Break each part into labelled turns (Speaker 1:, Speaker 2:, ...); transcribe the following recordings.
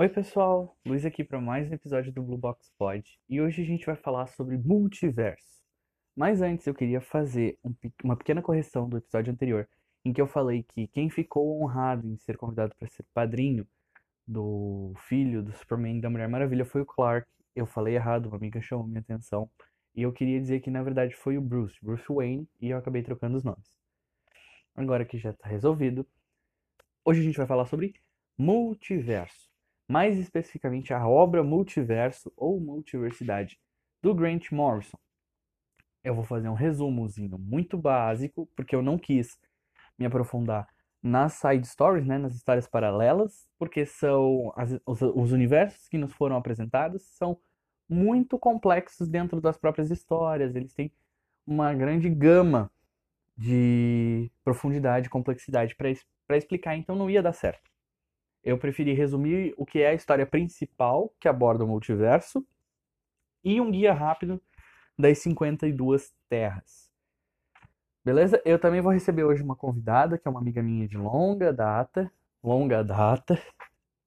Speaker 1: Oi, pessoal, Luiz aqui para mais um episódio do Blue Box Pod e hoje a gente vai falar sobre multiverso. Mas antes eu queria fazer um uma pequena correção do episódio anterior, em que eu falei que quem ficou honrado em ser convidado para ser padrinho do filho do Superman da Mulher Maravilha foi o Clark. Eu falei errado, uma amiga chamou minha atenção e eu queria dizer que na verdade foi o Bruce, Bruce Wayne, e eu acabei trocando os nomes. Agora que já está resolvido, hoje a gente vai falar sobre multiverso mais especificamente a obra Multiverso ou Multiversidade do Grant Morrison. Eu vou fazer um resumozinho muito básico, porque eu não quis me aprofundar nas side stories, né, nas histórias paralelas, porque são as, os, os universos que nos foram apresentados são muito complexos dentro das próprias histórias. Eles têm uma grande gama de profundidade, complexidade para explicar, então não ia dar certo eu preferi resumir o que é a história principal que aborda o multiverso e um guia rápido das 52 terras. Beleza? Eu também vou receber hoje uma convidada, que é uma amiga minha de longa data, longa data,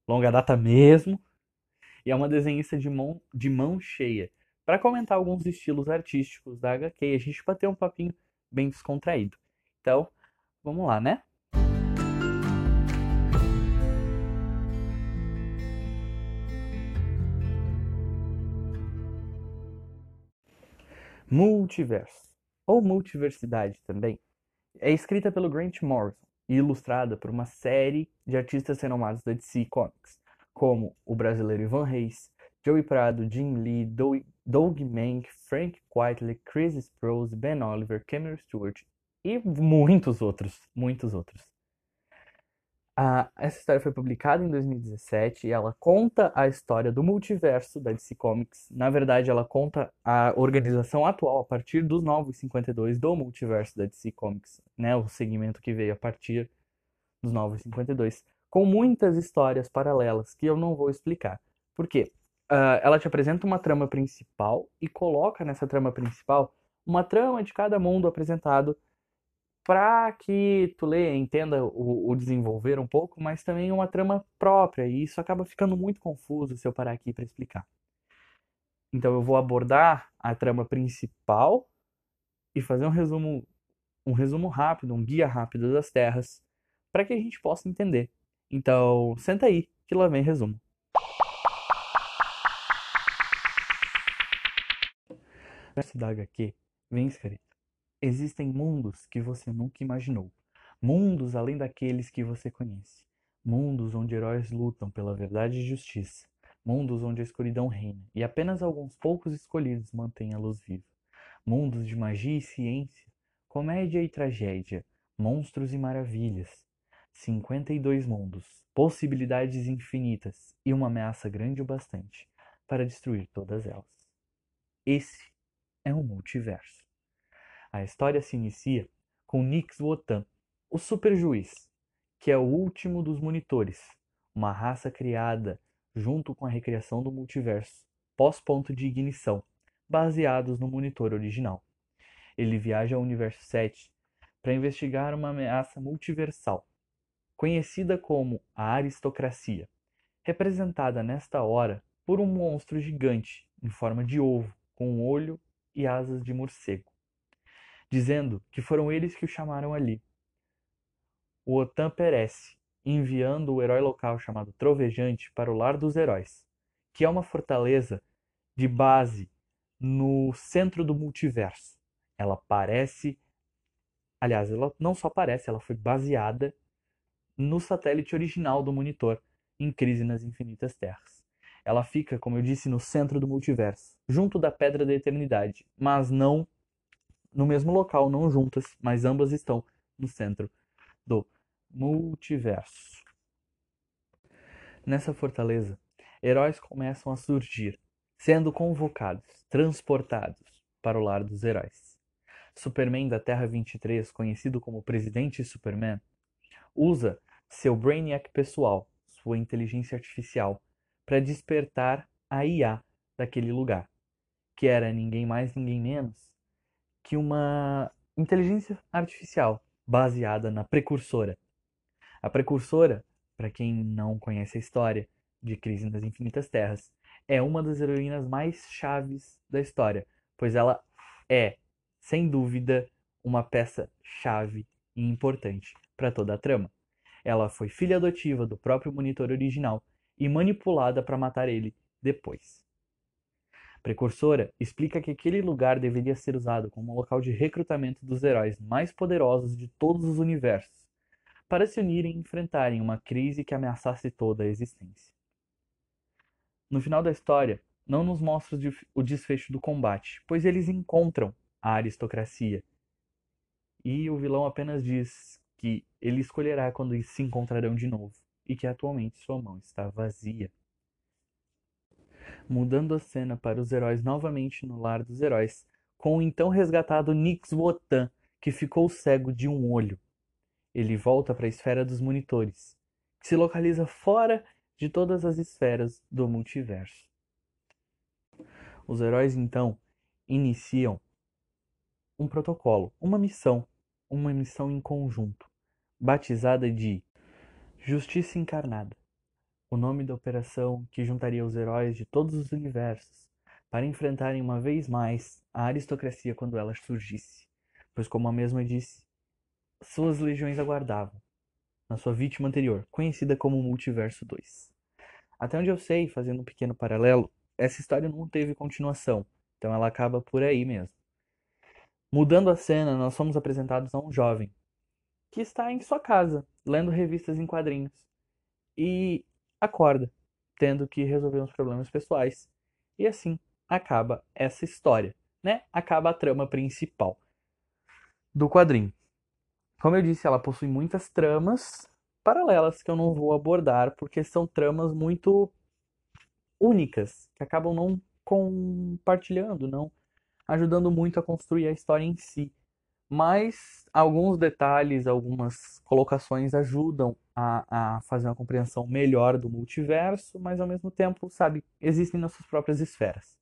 Speaker 1: longa data mesmo, e é uma desenhista de mão, de mão cheia, para comentar alguns estilos artísticos da HQ e a gente bater um papinho bem descontraído. Então, vamos lá, né? Multiverso, ou Multiversidade também, é escrita pelo Grant Morrison e ilustrada por uma série de artistas renomados da DC Comics, como o brasileiro Ivan Reis, Joey Prado, Jim Lee, Doug Mank, Frank Quitely, Chris Sprouse, Ben Oliver, Cameron Stewart e muitos outros, muitos outros. Ah, essa história foi publicada em 2017 e ela conta a história do multiverso da DC Comics. Na verdade, ela conta a organização atual a partir dos Novos 52 do multiverso da DC Comics, né? O segmento que veio a partir dos Novos 52, com muitas histórias paralelas que eu não vou explicar. Por quê? Uh, ela te apresenta uma trama principal e coloca nessa trama principal uma trama de cada mundo apresentado para que tu lê, entenda o, o, desenvolver um pouco, mas também uma trama própria, e isso acaba ficando muito confuso se eu parar aqui para explicar. Então eu vou abordar a trama principal e fazer um resumo, um resumo rápido, um guia rápido das terras, para que a gente possa entender. Então, senta aí, que lá vem resumo. Da HQ vem escrito Existem mundos que você nunca imaginou. Mundos além daqueles que você conhece. Mundos onde heróis lutam pela verdade e justiça. Mundos onde a escuridão reina e apenas alguns poucos escolhidos mantêm a luz viva. Mundos de magia e ciência, comédia e tragédia, monstros e maravilhas. 52 mundos, possibilidades infinitas e uma ameaça grande o bastante para destruir todas elas. Esse é um multiverso. A história se inicia com Nix Wotan, o super juiz, que é o último dos monitores, uma raça criada junto com a recriação do multiverso, pós-ponto de ignição, baseados no monitor original. Ele viaja ao universo 7 para investigar uma ameaça multiversal, conhecida como a aristocracia, representada nesta hora por um monstro gigante em forma de ovo, com um olho e asas de morcego dizendo que foram eles que o chamaram ali. O Otan perece, enviando o herói local chamado Trovejante para o Lar dos Heróis, que é uma fortaleza de base no centro do multiverso. Ela parece, aliás, ela não só parece, ela foi baseada no satélite original do monitor em Crise nas Infinitas Terras. Ela fica, como eu disse, no centro do multiverso, junto da Pedra da Eternidade, mas não no mesmo local, não juntas, mas ambas estão no centro do multiverso. Nessa fortaleza, heróis começam a surgir, sendo convocados, transportados para o lar dos heróis. Superman da Terra 23, conhecido como Presidente Superman, usa seu Brainiac pessoal, sua inteligência artificial, para despertar a IA daquele lugar, que era ninguém mais, ninguém menos que uma inteligência artificial baseada na precursora. A precursora, para quem não conhece a história, de Crise nas Infinitas Terras, é uma das heroínas mais chaves da história, pois ela é, sem dúvida, uma peça-chave e importante para toda a trama. Ela foi filha adotiva do próprio monitor original e manipulada para matar ele depois. Precursora explica que aquele lugar deveria ser usado como local de recrutamento dos heróis mais poderosos de todos os universos, para se unirem e enfrentarem uma crise que ameaçasse toda a existência. No final da história, não nos mostra o desfecho do combate, pois eles encontram a aristocracia. E o vilão apenas diz que ele escolherá quando se encontrarão de novo, e que atualmente sua mão está vazia. Mudando a cena para os heróis novamente no lar dos heróis, com o então resgatado Nix Wotan, que ficou cego de um olho. Ele volta para a esfera dos monitores, que se localiza fora de todas as esferas do multiverso. Os heróis então iniciam um protocolo, uma missão, uma missão em conjunto, batizada de Justiça Encarnada, o nome da operação que juntaria os heróis de todos os universos para enfrentarem uma vez mais a aristocracia quando ela surgisse, pois, como a mesma disse, suas legiões aguardavam, na sua vítima anterior, conhecida como Multiverso 2. Até onde eu sei, fazendo um pequeno paralelo, essa história não teve continuação, então ela acaba por aí mesmo. Mudando a cena, nós somos apresentados a um jovem que está em sua casa, lendo revistas em quadrinhos, e acorda, tendo que resolver uns problemas pessoais. E assim acaba essa história, né? Acaba a trama principal do quadrinho. Como eu disse, ela possui muitas tramas paralelas que eu não vou abordar porque são tramas muito únicas, que acabam não compartilhando, não ajudando muito a construir a história em si. Mas alguns detalhes, algumas colocações ajudam a, a fazer uma compreensão melhor do multiverso, mas ao mesmo tempo, sabe, existem nossas próprias esferas.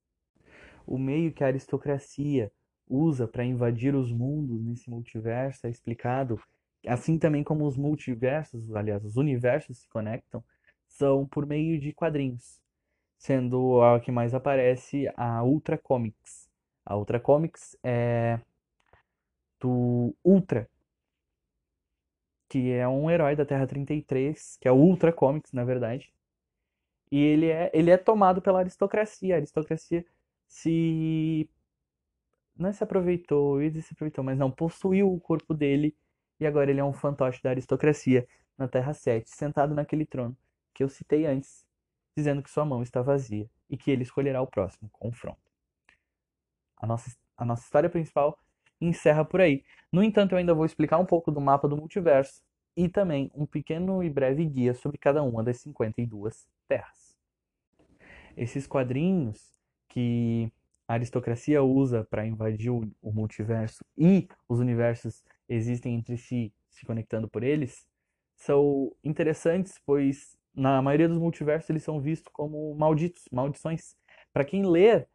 Speaker 1: O meio que a aristocracia usa para invadir os mundos nesse multiverso é explicado, assim também como os multiversos, aliás, os universos se conectam, são por meio de quadrinhos, sendo a que mais aparece a Ultra Comics. A Ultra Comics é do Ultra, que é um herói da Terra 33, que é o Ultra Comics, na verdade. E ele é, ele é tomado pela aristocracia. A aristocracia se não se aproveitou, ia se aproveitou, mas não, possuiu o corpo dele e agora ele é um fantoche da aristocracia na Terra 7, sentado naquele trono que eu citei antes, dizendo que sua mão está vazia e que ele escolherá o próximo confronto. A nossa, a nossa história principal encerra por aí. No entanto, eu ainda vou explicar um pouco do mapa do multiverso e também um pequeno e breve guia sobre cada uma das 52 terras. Esses quadrinhos que a aristocracia usa para invadir o, multiverso e os universos existem entre si, se conectando por eles, são interessantes, pois na maioria dos multiversos eles são vistos como malditos, maldições. Para quem ler,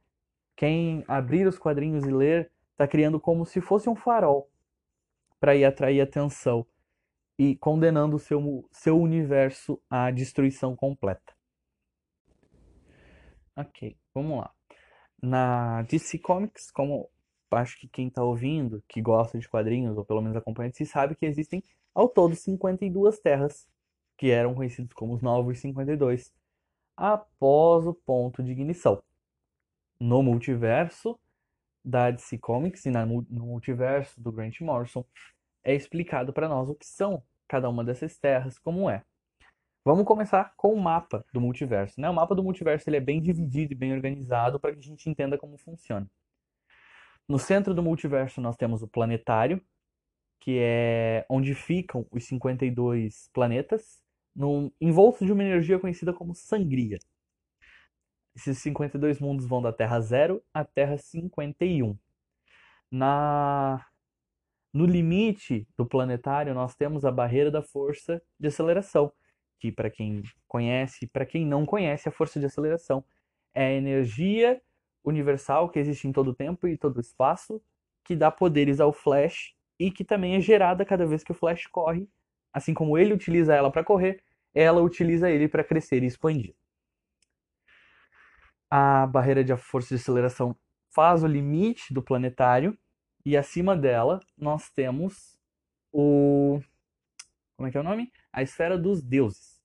Speaker 1: quem abrir os quadrinhos e ler, está criando como se fosse um farol para ir atrair atenção e condenando seu, seu universo à destruição completa. Ok, vamos lá na DC Comics, como acho que quem está ouvindo, que gosta de quadrinhos, ou pelo menos acompanha, se sabe que existem ao todo 52 terras, que eram conhecidos como os Novos 52, após o ponto de ignição. No multiverso da DC Comics e no multiverso do Grant Morrison, é explicado para nós o que são cada uma dessas terras, como é. Vamos começar com o mapa do multiverso. Né? O mapa do multiverso ele é bem dividido e bem organizado para que a gente entenda como funciona. No centro do multiverso nós temos o planetário, que é onde ficam os 52 planetas, num, envoltos de uma energia conhecida como sangria. Esses 52 mundos vão da Terra 0 à Terra 51. Na no limite do planetário nós temos a barreira da força de aceleração, que para quem conhece, para quem não conhece, a força de aceleração é a energia universal que existe em todo o tempo e todo o espaço, que dá poderes ao Flash e que também é gerada cada vez que o Flash corre, assim como ele utiliza ela para correr, ela utiliza ele para crescer e expandir. A barreira de força de aceleração faz o limite do planetário e acima dela nós temos o como é que é o nome? A esfera dos deuses.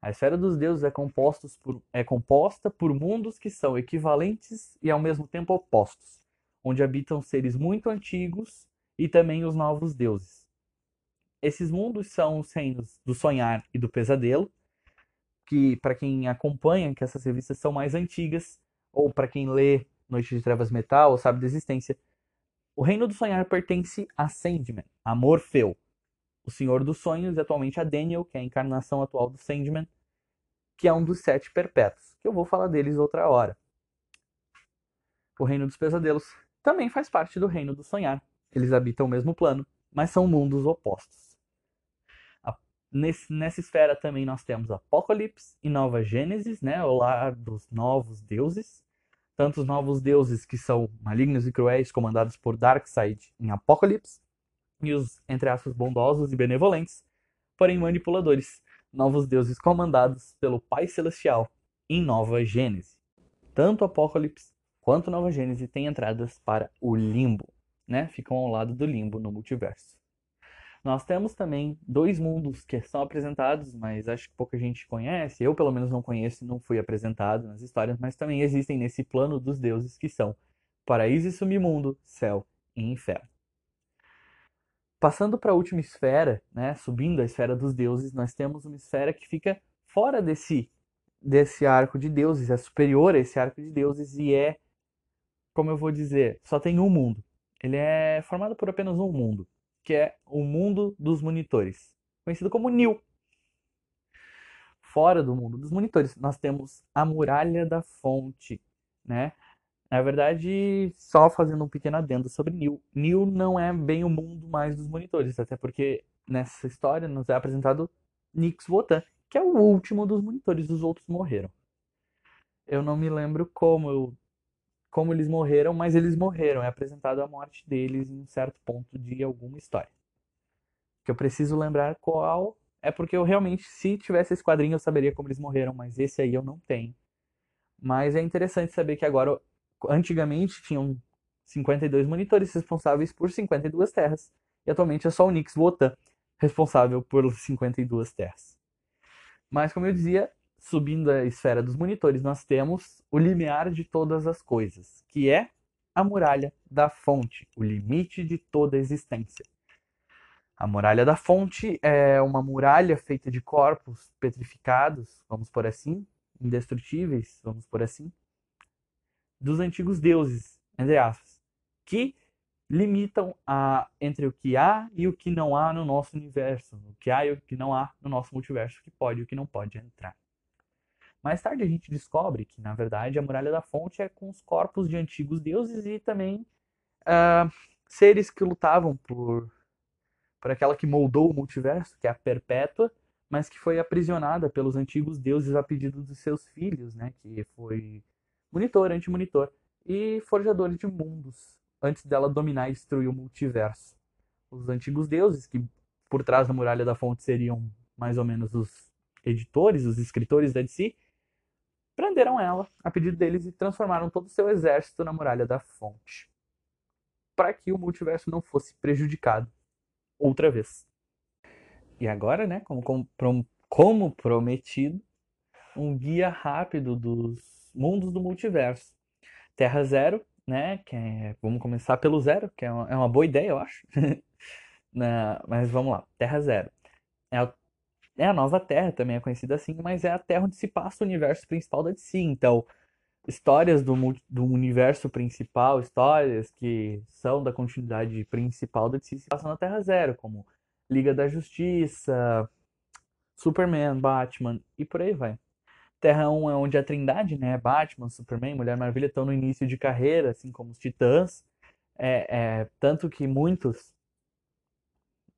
Speaker 1: A esfera dos deuses é, por, é composta por mundos que são equivalentes e ao mesmo tempo opostos, onde habitam seres muito antigos e também os novos deuses. Esses mundos são os reinos do sonhar e do pesadelo, que para quem acompanha, que essas revistas são mais antigas, ou para quem lê Noite de Trevas Metal, ou sabe da existência, o reino do sonhar pertence a Sandman, a Morfeu, o Senhor dos Sonhos, e atualmente a Daniel, que é a encarnação atual do Sandman, que é um dos sete perpétuos, que eu vou falar deles outra hora. O reino dos pesadelos também faz parte do reino do sonhar. Eles habitam o mesmo plano, mas são mundos opostos. Nesse, nessa esfera também nós temos Apocalipse e Nova Gênesis, né, o lar dos novos deuses. Tanto os novos deuses que são malignos e cruéis, comandados por Darkseid em Apocalipse, e os, entre aspas, bondosos e benevolentes, porém manipuladores, novos deuses comandados pelo Pai Celestial em Nova Gênese. Tanto Apocalipse quanto Nova Gênese têm entradas para o limbo, né? Ficam ao lado do limbo no multiverso. Nós temos também dois mundos que são apresentados, mas acho que pouca gente conhece. Eu, pelo menos, não conheço, não fui apresentado nas histórias, mas também existem nesse plano dos deuses que são paraíso e submundo, céu e inferno. Passando para a última esfera, né, subindo a esfera dos deuses, nós temos uma esfera que fica fora desse desse arco de deuses, é superior a esse arco de deuses e é, como eu vou dizer, só tem um mundo. Ele é formado por apenas um mundo que é o mundo dos monitores, conhecido como NIL. Fora do mundo dos monitores, nós temos a muralha da fonte, né? Na verdade, só fazendo um pequeno adendo sobre Nil. Nil não é bem o mundo mais dos monitores, até porque nessa história nos é apresentado Nix Votan, que é o último dos monitores, os outros morreram. Eu não me lembro como eu como eles morreram, mas eles morreram. É apresentado a morte deles em um certo ponto de alguma história. Que eu preciso lembrar qual é porque eu realmente, se tivesse esse quadrinho, eu saberia como eles morreram, mas esse aí eu não tenho. Mas é interessante saber que agora, antigamente, tinham 52 monitores responsáveis por 52 terras. E atualmente é só o Nix Wotan responsável por 52 terras. Mas, como eu dizia, subindo a esfera dos monitores, nós temos o limiar de todas as coisas, que é a muralha da fonte, o limite de toda a existência. A muralha da fonte é uma muralha feita de corpos petrificados, vamos por assim, indestrutíveis, vamos por assim, dos antigos deuses, entre aspas, que limitam a, entre o que há e o que não há no nosso universo, o que há e o que não há no nosso multiverso, o que pode e o que não pode entrar. Mais tarde a gente descobre que, na verdade, a Muralha da Fonte é com os corpos de antigos deuses e também uh, seres que lutavam por, por aquela que moldou o multiverso, que é a Perpétua, mas que foi aprisionada pelos antigos deuses a pedido dos seus filhos, né? Que foi monitor, anti-monitor e forjador de mundos, antes dela dominar e destruir o multiverso. Os antigos deuses, que por trás da Muralha da Fonte seriam mais ou menos os editores, os escritores da DC, prenderam ela a pedido deles e transformaram todo o seu exército na muralha da fonte. Para que o multiverso não fosse prejudicado outra vez. E agora, né, como, como, como prometido, um guia rápido dos mundos do multiverso. Terra Zero, né, que é, vamos começar pelo zero, que é uma, é uma boa ideia, eu acho. Na, mas vamos lá, Terra Zero. É o é a nova Terra, também é conhecida assim, mas é a Terra onde se passa o universo principal da DC. Então, histórias do, do universo principal, histórias que são da continuidade principal da DC se passam na Terra Zero, como Liga da Justiça, Superman, Batman e por aí vai. Terra 1 é onde a Trindade, né, Batman, Superman, Mulher Maravilha estão no início de carreira, assim como os Titãs. É, é tanto que muitos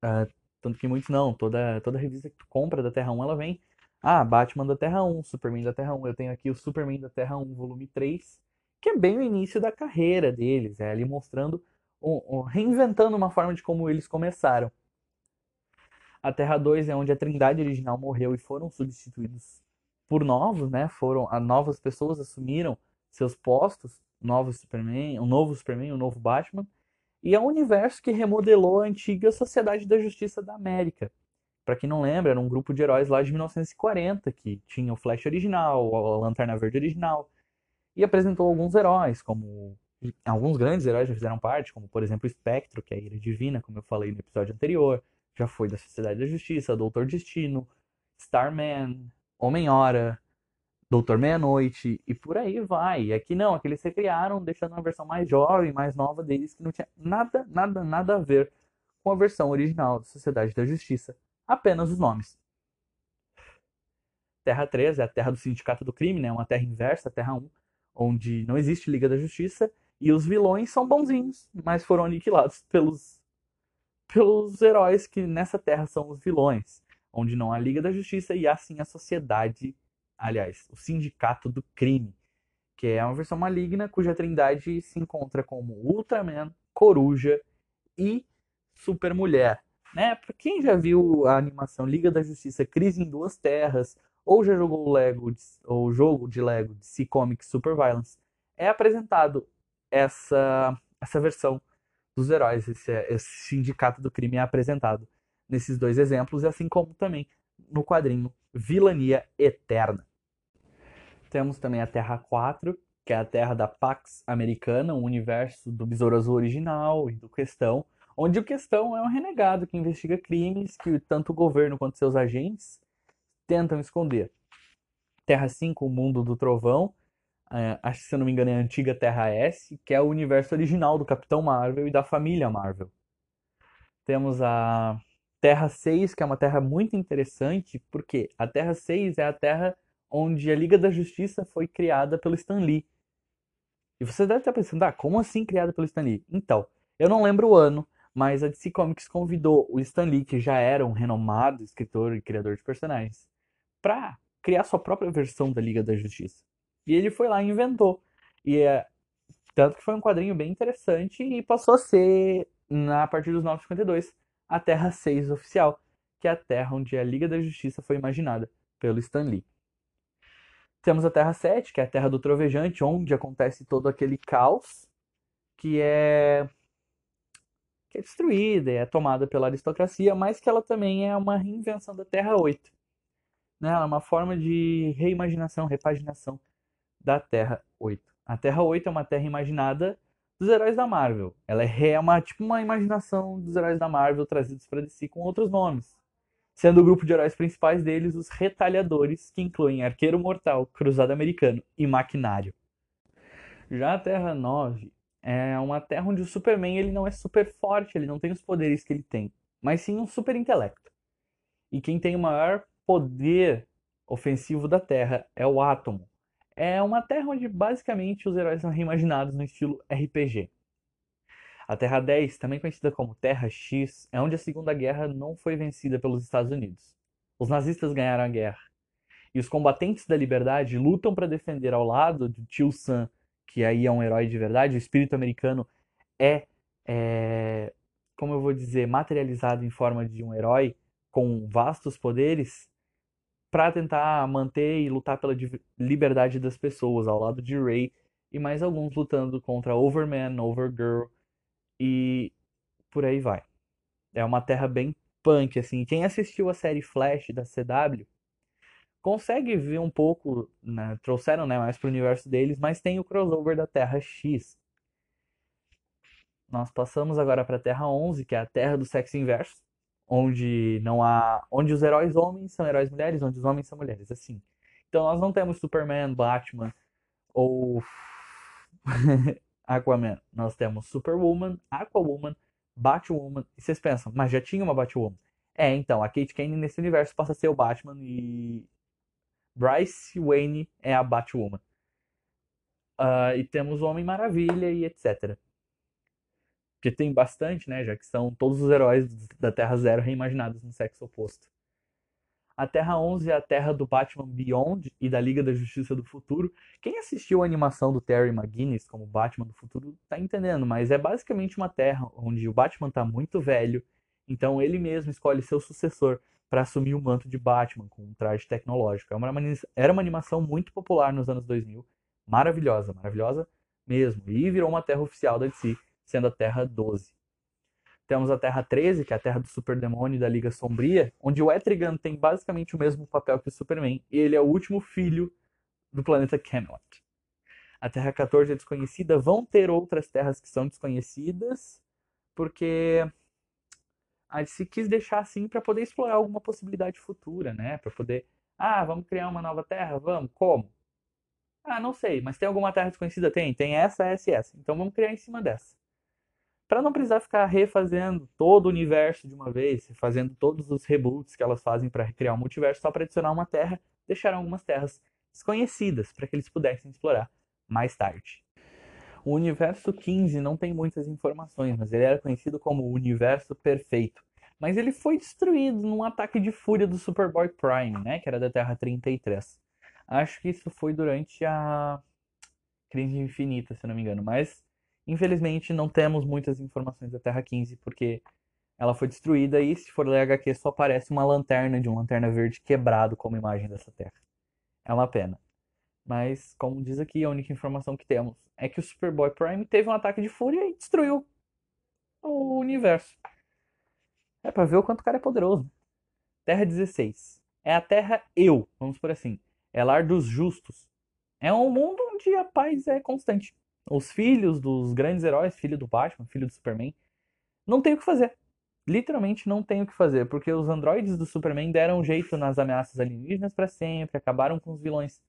Speaker 1: uh, tanto que muitos não, toda, toda revista que tu compra da Terra 1, ela vem. Ah, Batman da Terra 1, Superman da Terra 1. Eu tenho aqui o Superman da Terra 1, volume 3, que é bem o início da carreira deles. É ali mostrando, reinventando uma forma de como eles começaram. A Terra 2 é onde a Trindade original morreu e foram substituídos por novos, né? Foram, a novas pessoas assumiram seus postos, novos Superman, um novo Superman, um novo Batman, e é um universo que remodelou a antiga Sociedade da Justiça da América. Para quem não lembra, era um grupo de heróis lá de 1940 que tinha o Flash original, a Lanterna Verde original, e apresentou alguns heróis, como alguns grandes heróis já fizeram parte, como por exemplo o Espectro, que é a Ira Divina, como eu falei no episódio anterior, já foi da Sociedade da Justiça, Doutor Destino, Starman, Homem-Hora, Doutor Meia-Noite e por aí vai. E aqui não, aqui eles recriaram, deixando uma versão mais jovem, mais nova deles, que não tinha nada, nada, nada a ver com a versão original da Sociedade da Justiça. Apenas os nomes. Terra 3 é a terra do Sindicato do Crime, né? uma terra inversa, a Terra 1, onde não existe Liga da Justiça e os vilões são bonzinhos, mas foram aniquilados pelos, pelos heróis que nessa terra são os vilões, onde não há Liga da Justiça e há sim a Sociedade aliás, o Sindicato do Crime, que é uma versão maligna cuja trindade se encontra como Ultraman, Coruja e Supermulher. Né? Para quem já viu a animação Liga da Justiça Crise em Duas Terras, ou já jogou o Lego ou jogo de Lego de C Comics Super Violence, é apresentado essa essa versão dos heróis, esse, esse sindicato do crime é apresentado nesses dois exemplos, assim como também no quadrinho Vilania Eterna. Temos também a Terra 4, que é a Terra da Pax Americana, um universo do Besouro Azul original e do Questão, onde o Questão é um renegado que investiga crimes que tanto o governo quanto seus agentes tentam esconder. Terra 5, o Mundo do Trovão, é, acho que se eu não me engano é a antiga Terra S, que é o universo original do Capitão Marvel e da família Marvel. Temos a Terra 6, que é uma terra muito interessante, porque a Terra 6 é a terra onde a Liga da Justiça foi criada pelo Stan Lee. E você deve estar pensando, ah, como assim criada pelo Stan Lee? Então, eu não lembro o ano, mas a DC Comics convidou o Stan Lee, que já era um renomado escritor e criador de personagens, para criar sua própria versão da Liga da Justiça. E ele foi lá e inventou. E é, tanto que foi um quadrinho bem interessante e passou a ser, na partir dos 952, a Terra 6 oficial, que é a terra onde a Liga da Justiça foi imaginada pelo Stan Lee. Temos a Terra 7, que é a Terra do Trovejante, onde acontece todo aquele caos que é que é destruída, é tomada pela aristocracia, mas que ela também é uma reinvenção da Terra 8. Né? Ela é uma forma de reimaginação, repaginação da Terra 8. A Terra 8 é uma terra imaginada dos heróis da Marvel. Ela é uma, tipo uma imaginação dos heróis da Marvel trazidos para DC com outros nomes sendo o grupo de heróis principais deles os Retalhadores, que incluem Arqueiro Mortal, Cruzado Americano e Maquinário. Já a Terra 9 é uma terra onde o Superman ele não é super forte, ele não tem os poderes que ele tem, mas sim um super intelecto. E quem tem o maior poder ofensivo da Terra é o Átomo. É uma terra onde basicamente os heróis são reimaginados no estilo RPG. A Terra 10, também conhecida como Terra X, é onde a Segunda Guerra não foi vencida pelos Estados Unidos. Os nazistas ganharam a guerra. E os combatentes da liberdade lutam para defender ao lado de Tio Sam, que aí é um herói de verdade, o espírito americano é, é como eu vou dizer, materializado em forma de um herói com vastos poderes para tentar manter e lutar pela liberdade das pessoas, ao lado de Ray e mais alguns lutando contra Overman, Overgirl e por aí vai. É uma terra bem punk, assim. Quem assistiu a série Flash da CW consegue ver um pouco, né? trouxeram né, mais para o universo deles, mas tem o crossover da Terra X. Nós passamos agora para a Terra 11, que é a Terra do sexo inverso, onde não há, onde os heróis homens são heróis mulheres, onde os homens são mulheres, assim. Então nós não temos Superman, Batman ou Aquaman, nós temos Superwoman, Aquawoman, Batwoman. E vocês pensam, mas já tinha uma Batwoman? É, então, a Kate Kane nesse universo passa a ser o Batman e Bryce Wayne é a Batwoman. Uh, e temos o Homem Maravilha e etc. Que tem bastante, né? Já que são todos os heróis da Terra Zero reimaginados no sexo oposto. A Terra 11 é a Terra do Batman Beyond e da Liga da Justiça do Futuro. Quem assistiu a animação do Terry McGuinness como Batman do Futuro tá entendendo, mas é basicamente uma Terra onde o Batman tá muito velho, então ele mesmo escolhe seu sucessor para assumir o manto de Batman com um traje tecnológico. Era é era uma animação muito popular nos anos 2000, maravilhosa, maravilhosa mesmo. E virou uma terra oficial da DC, sendo a Terra 12. Temos a Terra 13, que é a Terra do Superdemônio da Liga Sombria, onde o Etrigan tem basicamente o mesmo papel que o Superman, e ele é o último filho do planeta Camelot. A Terra 14 é desconhecida, vão ter outras terras que são desconhecidas, porque a DC quis deixar assim para poder explorar alguma possibilidade futura, né? Para poder, ah, vamos criar uma nova terra, vamos, como? Ah, não sei, mas tem alguma terra desconhecida? Tem, tem essa, essa e essa. Então vamos criar em cima dessa. Para não precisar ficar refazendo todo o universo de uma vez, fazendo todos os reboots que elas fazem para criar um multiverso só para adicionar uma terra, deixaram algumas terras desconhecidas para que eles pudessem explorar mais tarde. O universo 15 não tem muitas informações, mas ele era conhecido como o universo perfeito. Mas ele foi destruído num ataque de fúria do Superboy Prime, né, que era da Terra 33. Acho que isso foi durante a Crise Infinita, se não me engano, mas infelizmente não temos muitas informações da Terra 15 porque ela foi destruída e se for ler HQ só aparece uma lanterna de uma lanterna verde quebrado como imagem dessa Terra. É uma pena. Mas, como diz aqui, a única informação que temos é que o Superboy Prime teve um ataque de fúria e destruiu o universo. É pra ver o quanto o cara é poderoso. Terra 16. É a Terra Eu, vamos por assim. É lar dos justos. É um mundo onde a paz é constante. Os filhos dos grandes heróis, filho do Batman, filho do Superman, não tem o que fazer. Literalmente não tem o que fazer, porque os androides do Superman deram jeito nas ameaças alienígenas para sempre, acabaram com os vilões.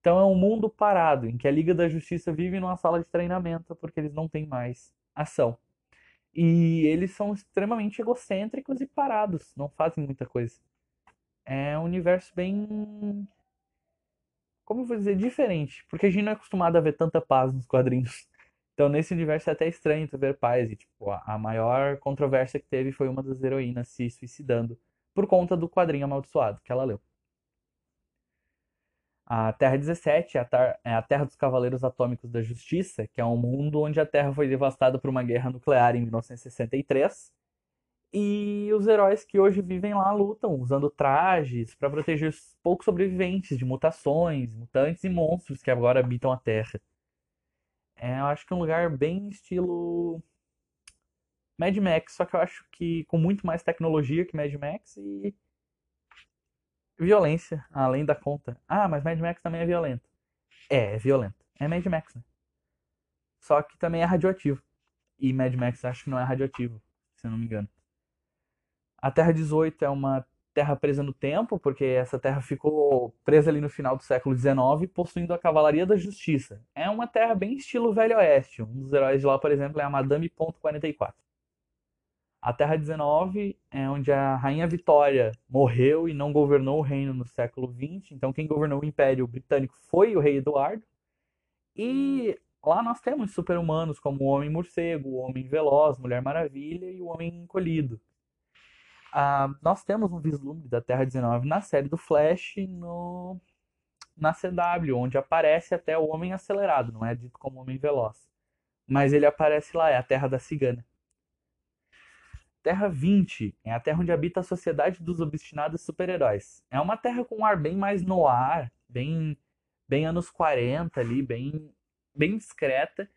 Speaker 1: Então é um mundo parado, em que a Liga da Justiça vive numa sala de treinamento porque eles não têm mais ação. E eles são extremamente egocêntricos e parados, não fazem muita coisa. É um universo bem. Como eu vou dizer? Diferente. Porque a gente não é acostumado a ver tanta paz nos quadrinhos. Então nesse universo é até estranho ver paz. E, tipo, a maior controvérsia que teve foi uma das heroínas se suicidando por conta do quadrinho amaldiçoado que ela leu. A Terra 17 é é a Terra dos Cavaleiros Atômicos da Justiça, que é um mundo onde a Terra foi devastada por uma guerra nuclear em 1963. E os heróis que hoje vivem lá lutam usando trajes para proteger os poucos sobreviventes de mutações, mutantes e monstros que agora habitam a Terra. É, eu acho que é um lugar bem estilo Mad Max, só que eu acho que com muito mais tecnologia que Mad Max e violência além da conta. Ah, mas Mad Max também é violento. É, é violento. É Mad Max, né? Só que também é radioativo. E Mad Max acho que não é radioativo, se eu não me engano. A Terra 18 é uma terra presa no tempo, porque essa terra ficou presa ali no final do século XIX, possuindo a Cavalaria da Justiça. É uma terra bem estilo Velho Oeste. Um dos heróis de lá, por exemplo, é a Madame Ponto 44. A Terra 19 é onde a Rainha Vitória morreu e não governou o reino no século XX. Então, quem governou o Império Britânico foi o rei Eduardo. E lá nós temos super-humanos como o Homem-Morcego, o Homem-Veloz, Mulher Maravilha e o Homem Encolhido. Ah, nós temos um vislumbre da Terra 19 na série do Flash no, na CW, onde aparece até o Homem Acelerado, não é dito como Homem Veloz. Mas ele aparece lá, é a Terra da Cigana. Terra 20 é a terra onde habita a sociedade dos obstinados super-heróis. É uma terra com um ar bem mais no ar, bem, bem anos 40 ali, bem, bem discreta,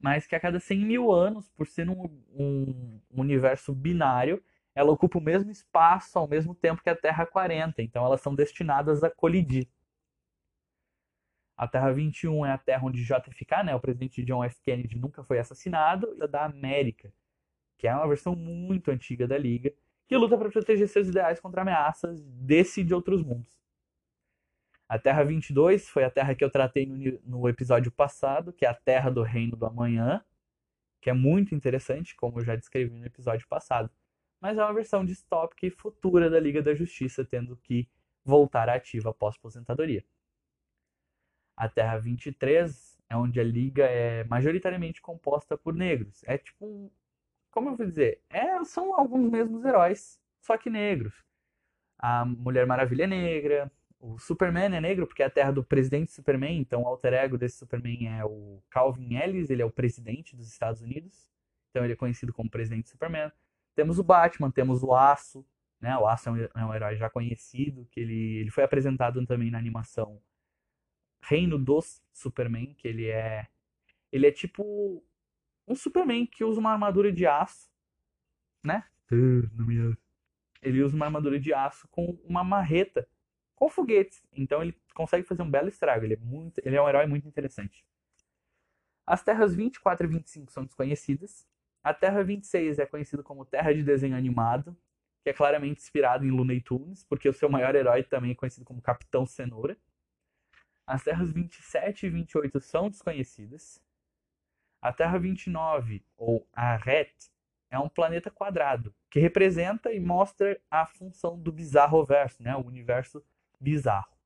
Speaker 1: mas que a cada 100 mil anos, por ser um, um universo binário, ela ocupa o mesmo espaço ao mesmo tempo que a Terra 40. Então elas são destinadas a colidir. A Terra 21 é a terra onde JFK, né, o presidente John F. Kennedy, nunca foi assassinado, e a da América, que é uma versão muito antiga da Liga, que luta para proteger seus ideais contra ameaças desse e de outros mundos. A Terra 22 foi a Terra que eu tratei no, no episódio passado, que é a Terra do Reino do Amanhã, que é muito interessante, como eu já descrevi no episódio passado. Mas é uma versão distópica e futura da Liga da Justiça, tendo que voltar ativa após aposentadoria. A Terra 23 é onde a Liga é majoritariamente composta por negros. É tipo como eu vou dizer, é, são alguns mesmos heróis, só que negros. A Mulher Maravilha é negra, o Superman é negro porque é a terra do presidente Superman, então o alter ego desse Superman é o Calvin Ellis, ele é o presidente dos Estados Unidos, então ele é conhecido como presidente Superman. Temos o Batman, temos o Aço, né? O Aço é um, é um herói já conhecido, que ele, ele foi apresentado também na animação reino dos Superman, que ele é ele é tipo um Superman que usa uma armadura de aço, né? Ele usa uma armadura de aço com uma marreta com foguetes. Então ele consegue fazer um belo estrago. Ele é, muito, ele é um herói muito interessante. As terras 24 e 25 são desconhecidas. A Terra 26 é conhecida como Terra de Desenho Animado, que é claramente inspirado em Looney Tunes, porque o seu maior herói também é conhecido como Capitão Cenoura. As terras 27 e 28 são desconhecidas. A Terra 29, ou a Ret, é um planeta quadrado, que representa e mostra a função do bizarro verso, né? o universo bizarro.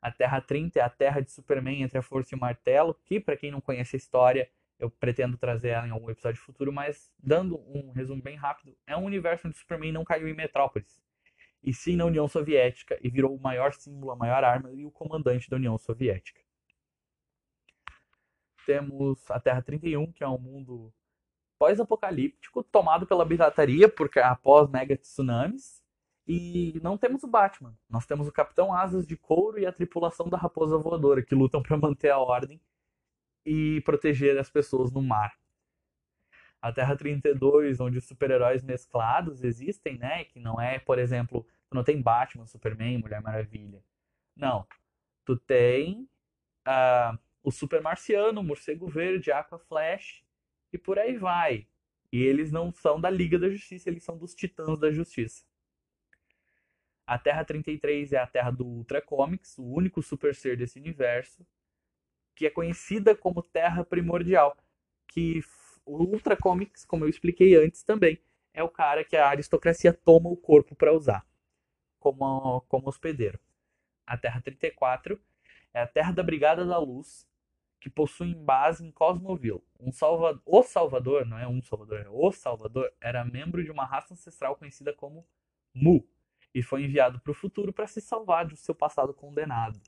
Speaker 1: A Terra 30 é a Terra de Superman entre a Força e o Martelo, que, para quem não conhece a história, eu pretendo trazer ela em algum episódio futuro, mas dando um resumo bem rápido, é um universo onde Superman não caiu em Metrópolis, e sim na União Soviética, e virou o maior símbolo, a maior arma e o comandante da União Soviética. Temos a Terra 31, que é um mundo pós-apocalíptico, tomado pela pirataria porque após mega tsunamis, e não temos o Batman. Nós temos o Capitão Asas de Couro e a tripulação da Raposa Voadora, que lutam para manter a ordem e proteger as pessoas no mar. A Terra 32, onde os super-heróis mesclados existem, né? Que não é, por exemplo, tu não tem Batman, Superman, Mulher Maravilha. Não. Tu tem uh, o Super Marciano, Morcego Verde, Aqua Flash e por aí vai. E eles não são da Liga da Justiça, eles são dos Titãs da Justiça. A Terra 33 é a Terra do Ultra Comics, o único super ser desse universo, que é conhecida como Terra Primordial, que o Ultra Comics, como eu expliquei antes também, é o cara que a aristocracia toma o corpo para usar como, como hospedeiro. A Terra 34 é a Terra da Brigada da Luz, que possui base em Cosmoville. Um salva... O Salvador, não é um Salvador, é o Salvador, era membro de uma raça ancestral conhecida como Mu, e foi enviado para o futuro para se salvar do seu passado condenado.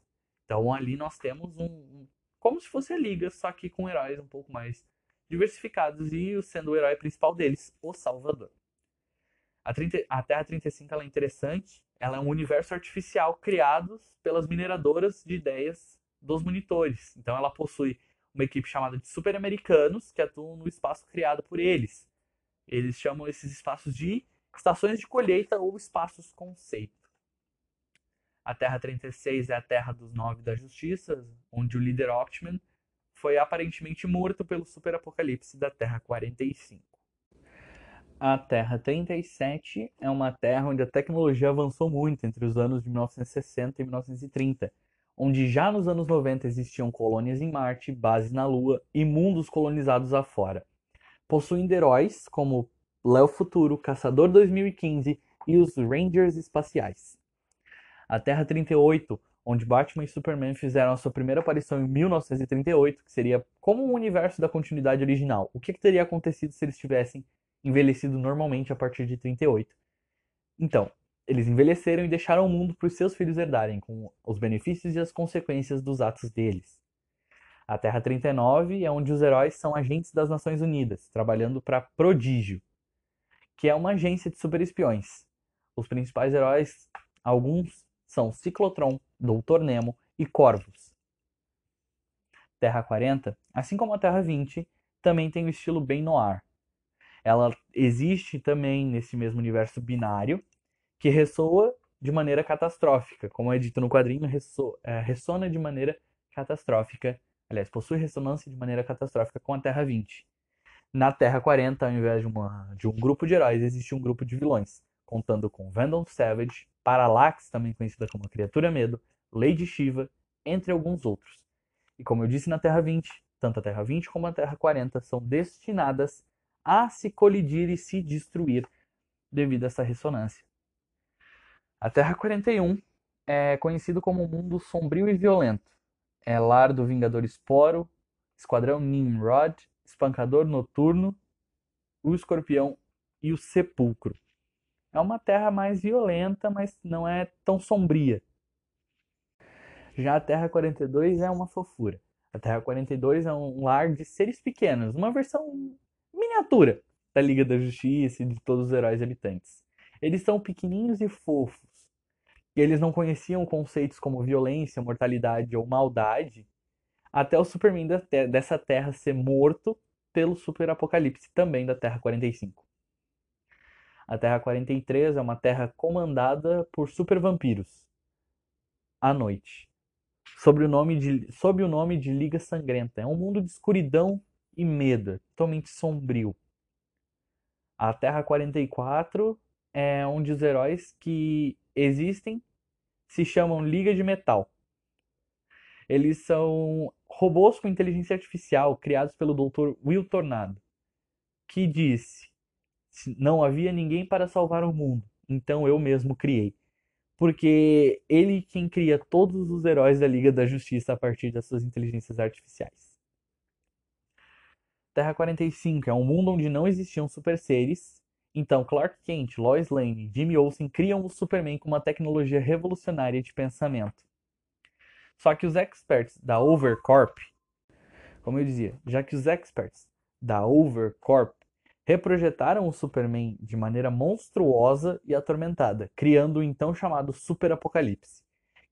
Speaker 1: Então ali nós temos um, um como se fosse a Liga, só que com heróis um pouco mais diversificados e sendo o herói principal deles, o Salvador. A, 30, a Terra 35 ela é interessante, ela é um universo artificial criado pelas mineradoras de ideias dos monitores. Então ela possui uma equipe chamada de super-americanos que atuam no espaço criado por eles. Eles chamam esses espaços de estações de colheita ou espaços conceito. A Terra 36 é a Terra dos Nove da Justiça, onde o líder Optiman foi aparentemente morto pelo super apocalipse da Terra 45. A Terra 37 é uma terra onde a tecnologia avançou muito entre os anos de 1960 e 1930, onde já nos anos 90 existiam colônias em Marte, bases na Lua e mundos colonizados afora, possuindo heróis como Léo Futuro, Caçador 2015 e os Rangers Espaciais. A Terra 38, onde Batman e Superman fizeram a sua primeira aparição em 1938, que seria como um universo da continuidade original. O que, que teria acontecido se eles tivessem envelhecido normalmente a partir de 38? Então, eles envelheceram e deixaram o mundo para os seus filhos herdarem, com os benefícios e as consequências dos atos deles. A Terra 39 é onde os heróis são agentes das Nações Unidas, trabalhando para Prodígio, que é uma agência de super espiões. Os principais heróis, alguns são Ciclotron, Doutor Nemo e Corvus. Terra 40, assim como a Terra 20, também tem o estilo bem noir. Ela existe também nesse mesmo universo binário, que ressoa de maneira catastrófica, como é dito no quadrinho, ressoa, é, ressona de maneira catastrófica, aliás, possui ressonância de maneira catastrófica com a Terra 20. Na Terra 40, ao invés de, uma, de um grupo de heróis, existe um grupo de vilões, contando com Vandal Savage, Parallax, também conhecida como Criatura Medo, Lady Shiva, entre alguns outros. E como eu disse na Terra 20, tanto a Terra 20 como a Terra 40 são destinadas a se colidir e se destruir devido a essa ressonância. A Terra 41 é conhecido como um mundo sombrio e violento. É lar do Vingador Esporo, Esquadrão Nimrod, Espancador Noturno, o Escorpião e o Sepulcro é uma terra mais violenta, mas não é tão sombria. Já a Terra 42 é uma fofura. A Terra 42 é um lar de seres pequenos, uma versão miniatura da Liga da Justiça e de todos os heróis habitantes. Eles são pequenininhos e fofos. E eles não conheciam conceitos como violência, mortalidade ou maldade até o Superman dessa Terra ser morto pelo Super Apocalipse, também da Terra 45. A Terra 43 é uma terra comandada por super vampiros. À noite. Sobre o nome de, sob o nome de Liga Sangrenta. É um mundo de escuridão e medo, totalmente sombrio. A Terra 44 é onde os heróis que existem se chamam Liga de Metal. Eles são robôs com inteligência artificial criados pelo Dr. Will Tornado, que disse: não havia ninguém para salvar o mundo, então eu mesmo criei. Porque ele quem cria todos os heróis da Liga da Justiça a partir das suas inteligências artificiais. Terra 45 é um mundo onde não existiam super seres, então Clark Kent, Lois Lane e Jimmy Olsen criam o Superman com uma tecnologia revolucionária de pensamento. Só que os experts da Overcorp, como eu dizia, já que os experts da Overcorp reprojetaram o Superman de maneira monstruosa e atormentada, criando o então chamado Super Apocalipse,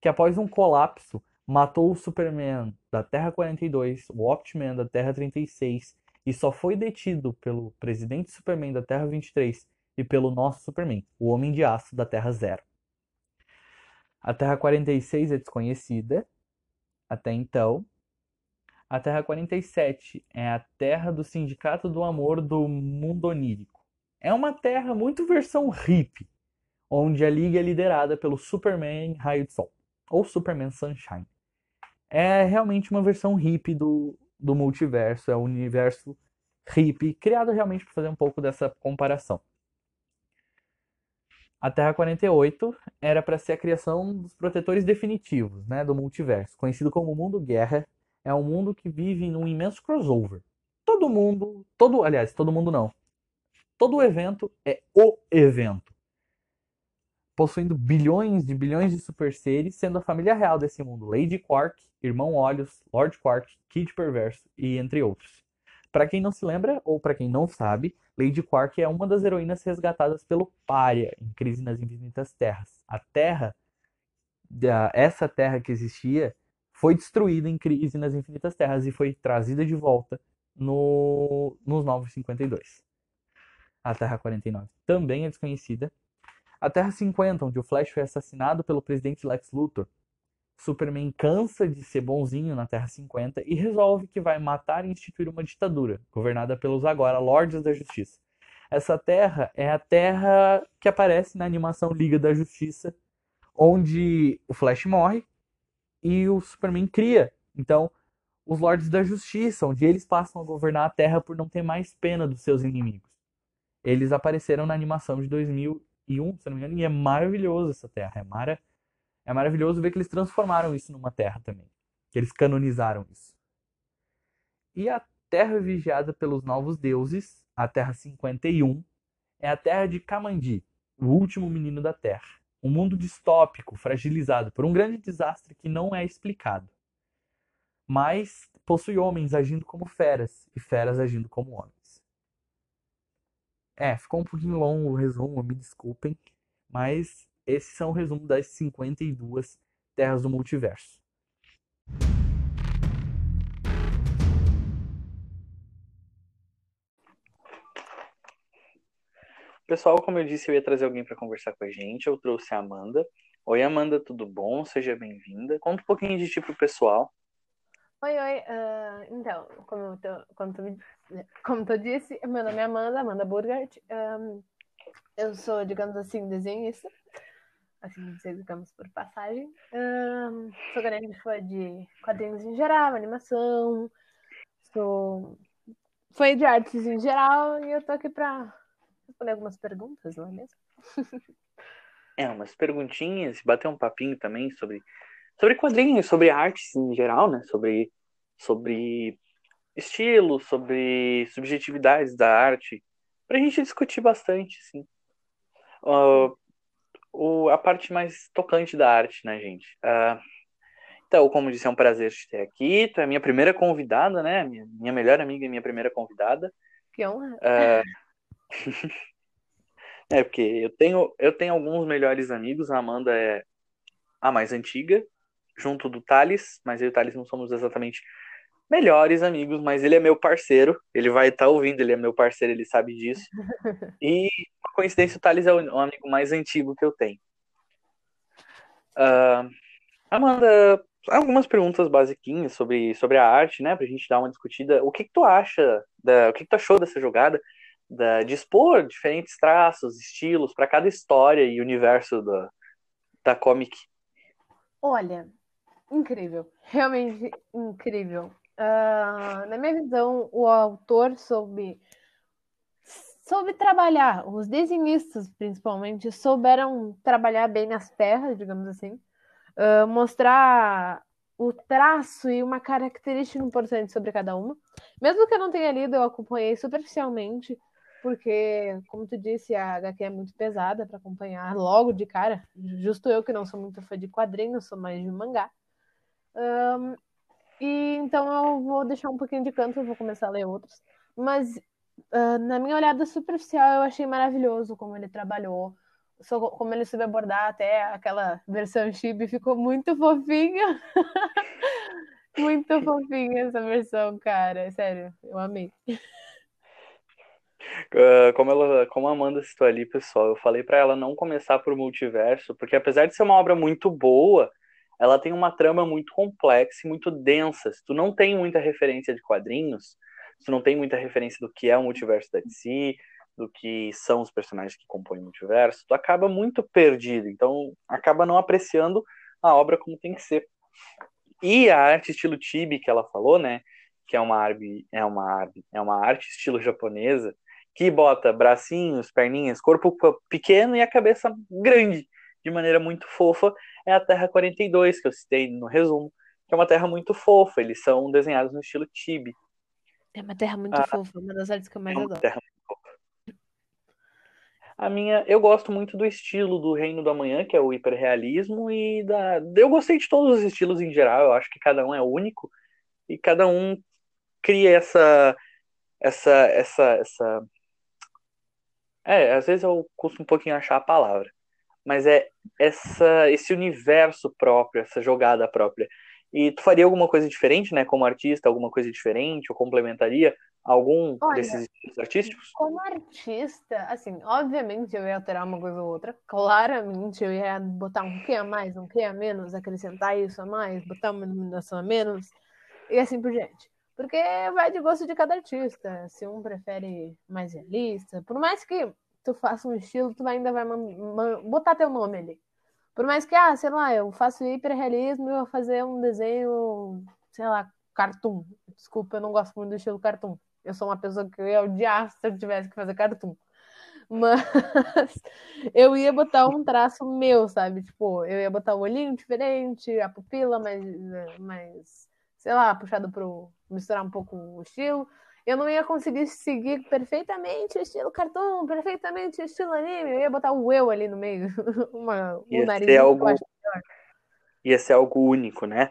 Speaker 1: que após um colapso matou o Superman da Terra 42, o Optiman da Terra 36 e só foi detido pelo presidente Superman da Terra 23 e pelo nosso Superman, o Homem de Aço da Terra Zero. A Terra 46 é desconhecida até então, a Terra 47 é a terra do Sindicato do Amor do Mundo Onírico. É uma terra muito versão hippie, onde a liga é liderada pelo Superman Raio de Sol, ou Superman Sunshine. É realmente uma versão hippie do, do multiverso, é o um universo hippie, criado realmente para fazer um pouco dessa comparação. A Terra 48 era para ser a criação dos protetores definitivos né, do multiverso, conhecido como Mundo Guerra, é um mundo que vive num imenso crossover. Todo mundo, todo, aliás, todo mundo não. Todo evento é o evento. Possuindo bilhões de bilhões de super seres, sendo a família real desse mundo Lady Quark, Irmão Olhos, Lord Quark, Kid Perverso e entre outros. Para quem não se lembra ou para quem não sabe, Lady Quark é uma das heroínas resgatadas pelo Pária em Crise nas Infinitas Terras. A Terra, essa Terra que existia, foi destruída em crise nas Infinitas Terras e foi trazida de volta no, nos Novos 52. A Terra 49 também é desconhecida. A Terra 50, onde o Flash foi assassinado pelo presidente Lex Luthor. Superman cansa de ser bonzinho na Terra 50 e resolve que vai matar e instituir uma ditadura, governada pelos agora Lordes da Justiça. Essa terra é a terra que aparece na animação Liga da Justiça, onde o Flash morre e o Superman cria. Então, os Lordes da Justiça, onde eles passam a governar a Terra por não ter mais pena dos seus inimigos. Eles apareceram na animação de 2001, se não me engano, e é maravilhoso essa Terra. É, mara... é maravilhoso ver que eles transformaram isso numa Terra também. Que eles canonizaram isso. E a Terra vigiada pelos novos deuses, a Terra 51, é a Terra de Kamandi, o último menino da Terra um mundo distópico, fragilizado por um grande desastre que não é explicado. Mas possui homens agindo como feras e feras agindo como homens. É, ficou um pouquinho longo o resumo, me desculpem, mas esses são o resumo das 52 terras do multiverso. Pessoal, como eu disse, eu ia trazer alguém para conversar com a gente. Eu trouxe a Amanda. Oi, Amanda, tudo bom? Seja bem-vinda. Conta um pouquinho de ti pro pessoal.
Speaker 2: Oi, oi. Uh, então, como tu, como, tu, como tu disse, meu nome é Amanda, Amanda Burgert. Um, eu sou, digamos assim, desenhista. Assim, digamos por passagem. Um, sou grande fã de quadrinhos em geral, animação. Sou fã de artes em geral e eu tô aqui pra responder algumas perguntas, não é mesmo?
Speaker 1: é, umas perguntinhas, bater um papinho também sobre, sobre quadrinhos, sobre artes em geral, né? Sobre, sobre estilo, sobre subjetividades da arte, pra gente discutir bastante, assim. Uh, o, a parte mais tocante da arte, né, gente? Uh, então, como disse, é um prazer te ter aqui. Tu é a minha primeira convidada, né? Minha, minha melhor amiga e minha primeira convidada.
Speaker 2: Que honra. Uh,
Speaker 1: é, porque eu tenho, eu tenho alguns melhores amigos, a Amanda é, a mais antiga, junto do Thales, mas eu e o Thales não somos exatamente melhores amigos, mas ele é meu parceiro, ele vai estar tá ouvindo, ele é meu parceiro, ele sabe disso. E, por coincidência, o Thales é o amigo mais antigo que eu tenho. Uh, Amanda, algumas perguntas basiquinhas sobre, sobre a arte, né, pra gente dar uma discutida. O que, que tu acha, da, o que, que tu achou dessa jogada da, de expor diferentes traços, estilos para cada história e universo da, da comic?
Speaker 2: Olha, incrível, realmente incrível. Uh, na minha visão, o autor soube, soube trabalhar, os desenhistas principalmente souberam trabalhar bem as terras, digamos assim, uh, mostrar o traço e uma característica importante sobre cada uma. Mesmo que eu não tenha lido, eu acompanhei superficialmente, porque, como tu disse, a HQ é muito pesada para acompanhar logo de cara. Justo eu que não sou muito fã de quadrinhos, sou mais de mangá. Um, e então eu vou deixar um pouquinho de canto, vou começar a ler outros. Mas uh, na minha olhada superficial, eu achei maravilhoso como ele trabalhou, como ele soube abordar até aquela versão chibi, ficou muito fofinha. muito fofinha essa versão, cara. Sério, eu amei.
Speaker 1: Uh, como, ela, como a Amanda citou ali, pessoal, eu falei para ela não começar por multiverso, porque apesar de ser uma obra muito boa, ela tem uma trama muito complexa e muito densa. Se tu não tem muita referência de quadrinhos, se tu não tem muita referência do que é o multiverso da DC, do que são os personagens que compõem o multiverso, tu acaba muito perdido. Então, acaba não apreciando a obra como tem que ser. E a arte estilo Tibi que ela falou, né, que é uma arte, é uma arte, é uma arte estilo japonesa, que bota bracinhos, perninhas, corpo pequeno e a cabeça grande, de maneira muito fofa, é a Terra 42, que eu citei no resumo, que é uma terra muito fofa, eles são desenhados no estilo Tibi.
Speaker 2: É uma terra muito ah, fofa, uma das artes que eu mais é adoro.
Speaker 1: A minha, eu gosto muito do estilo do Reino do Amanhã, que é o hiperrealismo, e da, eu gostei de todos os estilos em geral, eu acho que cada um é único, e cada um cria essa essa essa essa é, às vezes eu custo um pouquinho achar a palavra mas é essa esse universo próprio, essa jogada própria. E tu faria alguma coisa diferente, né, como artista, alguma coisa diferente, ou complementaria algum Olha, desses estilos artísticos?
Speaker 2: Como artista, assim, obviamente eu ia alterar uma coisa ou outra, claramente eu ia botar um que a mais, um que a menos, acrescentar isso a mais, botar uma iluminação a menos, e assim por diante. Porque vai de gosto de cada artista. Se um prefere mais realista, por mais que tu faça um estilo, tu ainda vai botar teu nome ali. Por mais que, ah, sei lá, eu faço hiperrealismo e eu vou fazer um desenho, sei lá, cartoon. Desculpa, eu não gosto muito do estilo cartoon. Eu sou uma pessoa que eu ia odiar se eu tivesse que fazer cartoon. Mas eu ia botar um traço meu, sabe? Tipo, eu ia botar o um olhinho diferente, a pupila mais, mais sei lá, puxado pro misturar um pouco o estilo eu não ia conseguir seguir perfeitamente o estilo cartoon, perfeitamente o estilo anime. Eu ia botar o eu ali no meio. Uma,
Speaker 1: ia nariz. Ser algo... Ia ser algo único, né?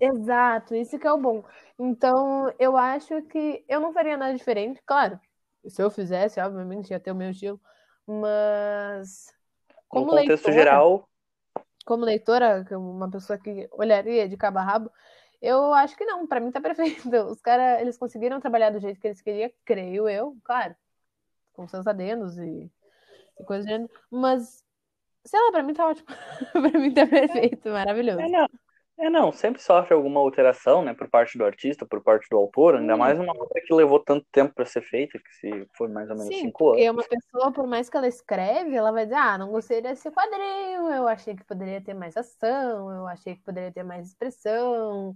Speaker 2: Exato, isso que é o bom. Então, eu acho que eu não faria nada diferente, claro. Se eu fizesse, obviamente, ia ter o meu estilo. Mas.
Speaker 1: Como no contexto leitora, geral.
Speaker 2: Como leitora, uma pessoa que olharia de cabo a rabo, eu acho que não, para mim tá perfeito. Os caras, eles conseguiram trabalhar do jeito que eles queriam, creio eu, claro, com seus adendos e, e coisas do gênero, mas, sei lá, pra mim tá ótimo. pra mim tá perfeito, maravilhoso.
Speaker 1: É, não. É, não, sempre sofre alguma alteração, né, por parte do artista, por parte do autor, ainda mais uma obra que levou tanto tempo para ser feita, que se foi mais ou menos Sim, cinco anos.
Speaker 2: Porque uma pessoa, por mais que ela escreve, ela vai dizer, ah, não gostei desse quadrinho, eu achei que poderia ter mais ação, eu achei que poderia ter mais expressão,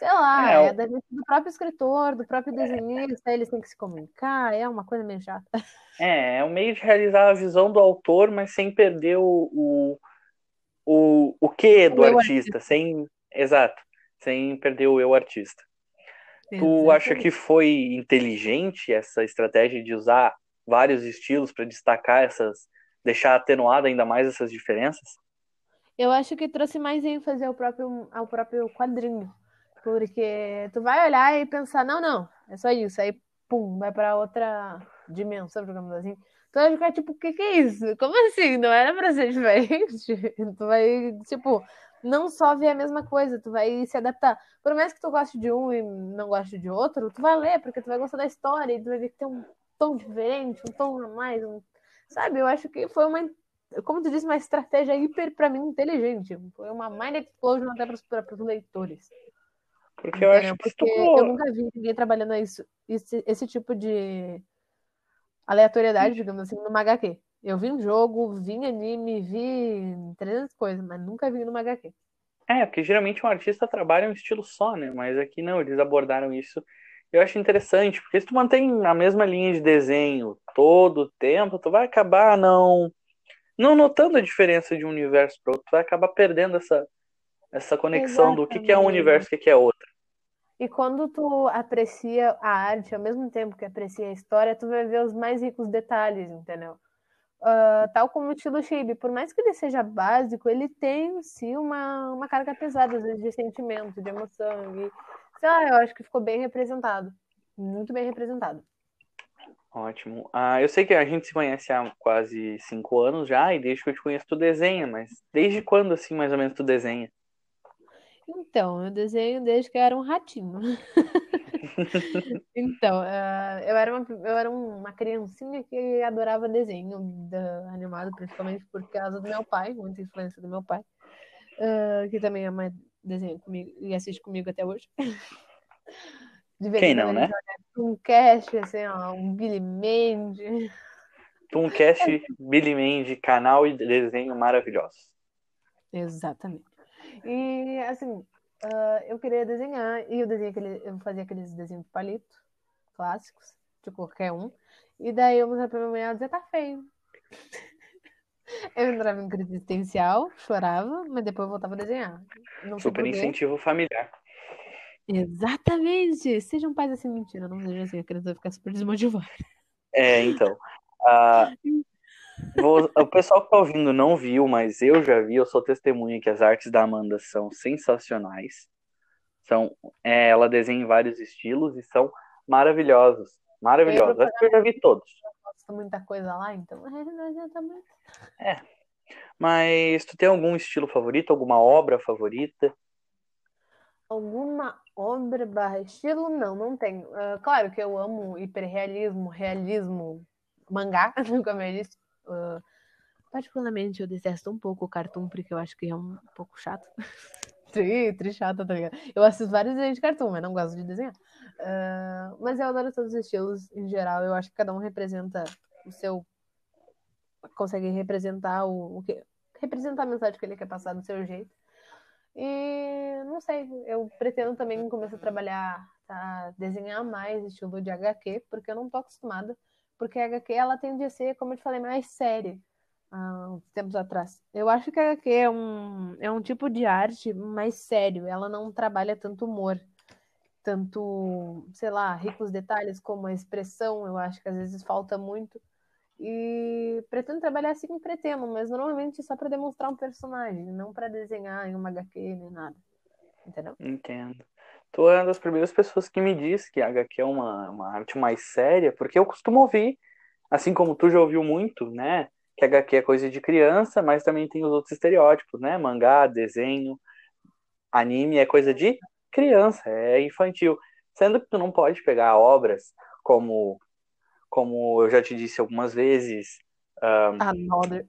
Speaker 2: sei lá, é, é da do próprio escritor, do próprio desenhista, eles têm que se comunicar, é uma coisa meio chata.
Speaker 1: É, é um meio de realizar a visão do autor, mas sem perder o, o, o, o quê do artista, artista, sem. Exato, sem perder o eu artista. Tu acha que foi inteligente essa estratégia de usar vários estilos para destacar essas. deixar atenuada ainda mais essas diferenças?
Speaker 2: Eu acho que trouxe mais ênfase ao próprio, ao próprio quadrinho. Porque tu vai olhar e pensar, não, não, é só isso. Aí, pum, vai para outra dimensão, digamos assim. Tu vai ficar tipo, o que que é isso? Como assim? Não era pra ser diferente? Tu vai, tipo, não só ver a mesma coisa, tu vai se adaptar. Por mais que tu goste de um e não goste de outro, tu vai ler, porque tu vai gostar da história e tu vai ver que tem um tom diferente, um tom a mais, um... sabe? Eu acho que foi uma, como tu disse, uma estratégia hiper, pra mim, inteligente. Foi uma mind explosion até pros, pros leitores.
Speaker 1: Porque eu acho que
Speaker 2: Porque eu nunca vi ninguém trabalhando isso, esse, esse tipo de aleatoriedade, digamos assim, numa HQ. Eu vi um jogo, vi anime, vi 300 coisas, mas nunca vi numa HQ.
Speaker 1: É, porque geralmente um artista trabalha um estilo só, né? Mas aqui não, eles abordaram isso. Eu acho interessante, porque se tu mantém a mesma linha de desenho todo o tempo, tu vai acabar não não notando a diferença de um universo para outro, tu vai acabar perdendo essa essa conexão do que, que é um
Speaker 2: Exatamente.
Speaker 1: universo e o que, que é outro.
Speaker 2: E quando tu aprecia a arte ao mesmo tempo que aprecia a história, tu vai ver os mais ricos detalhes, entendeu? Ah, tal como o estilo Chibi, por mais que ele seja básico, ele tem em si uma, uma carga pesada, às vezes, de sentimento, de emoção. E, sei lá, eu acho que ficou bem representado. Muito bem representado.
Speaker 1: Ótimo. Ah, eu sei que a gente se conhece há quase cinco anos já, e desde que eu te conheço tu desenha, mas desde quando assim mais ou menos tu desenha?
Speaker 2: Então, eu desenho desde que eu era um ratinho. Então, ah, eu era uma, eu era uma criancinha que adorava desenho da- animado, principalmente por causa do meu pai, muita influência do meu pai, ah, que também ama desenho comigo e assiste comigo até hoje.
Speaker 1: Quem não, né?
Speaker 2: Um cast, assim, ó, um Billy Mandy.
Speaker 1: Tooncast, Billy Mandy, canal e desenho maravilhosos.
Speaker 2: Exatamente. E, assim, ah, eu queria desenhar, e eu, desenhei aquele, eu fazia aqueles desenhos de palito, clássicos, de qualquer um. E daí eu mostrava pra minha mãe, ela dizia, tá feio. Eu entrava em crise existencial, chorava, mas depois eu voltava a desenhar. Não
Speaker 1: Super incentivo familiar.
Speaker 2: Exatamente! Sejam pais assim, mentira, não seja assim, a criança vai ficar super desmotivada.
Speaker 1: É, então. vou- o pessoal que tá ouvindo não viu, mas eu já vi, eu sou testemunha que as artes da Amanda são sensacionais. São, é, ela desenha em vários estilos e são maravilhosos. Maravilhosos. Acho que eu já vi todos.
Speaker 2: Posta muita coisa lá, então é, não adianta muito.
Speaker 1: Mas tu tem algum estilo favorito, alguma obra favorita?
Speaker 2: Alguma obra barra estilo? Não, não tenho. Ah, claro que eu amo hiperrealismo, realismo, mangá, como eu disse. Ah, particularmente, eu detesto um pouco o cartoon, porque eu acho que é um pouco chato. tri, chato, tá ligado? Eu assisto vários desenhos de cartoon, mas não gosto de desenhar. Ah, mas eu adoro todos os estilos em geral. Eu acho que cada um representa o seu. Consegue representar o, o que. Representar a mensagem que ele quer passar do seu jeito. E não sei, eu pretendo também começar a trabalhar, a desenhar mais estilo de HQ, porque eu não tô acostumada. Porque a HQ ela tende a ser, como eu te falei, mais séria há tempos atrás. Eu acho que a HQ é um, é um tipo de arte mais sério, ela não trabalha tanto humor, tanto, sei lá, ricos detalhes como a expressão, eu acho que às vezes falta muito. E pretendo trabalhar assim, pretendo, mas normalmente só para demonstrar um personagem, não para desenhar em uma HQ nem nada. Entendeu?
Speaker 1: Entendo. Tu é uma das primeiras pessoas que me diz que a HQ é uma, uma arte mais séria, porque eu costumo ouvir, assim como tu já ouviu muito, né? Que HQ é coisa de criança, mas também tem os outros estereótipos, né? Mangá, desenho, anime é coisa de criança, é infantil. Sendo que tu não pode pegar obras como, como eu já te disse algumas vezes,
Speaker 2: Another.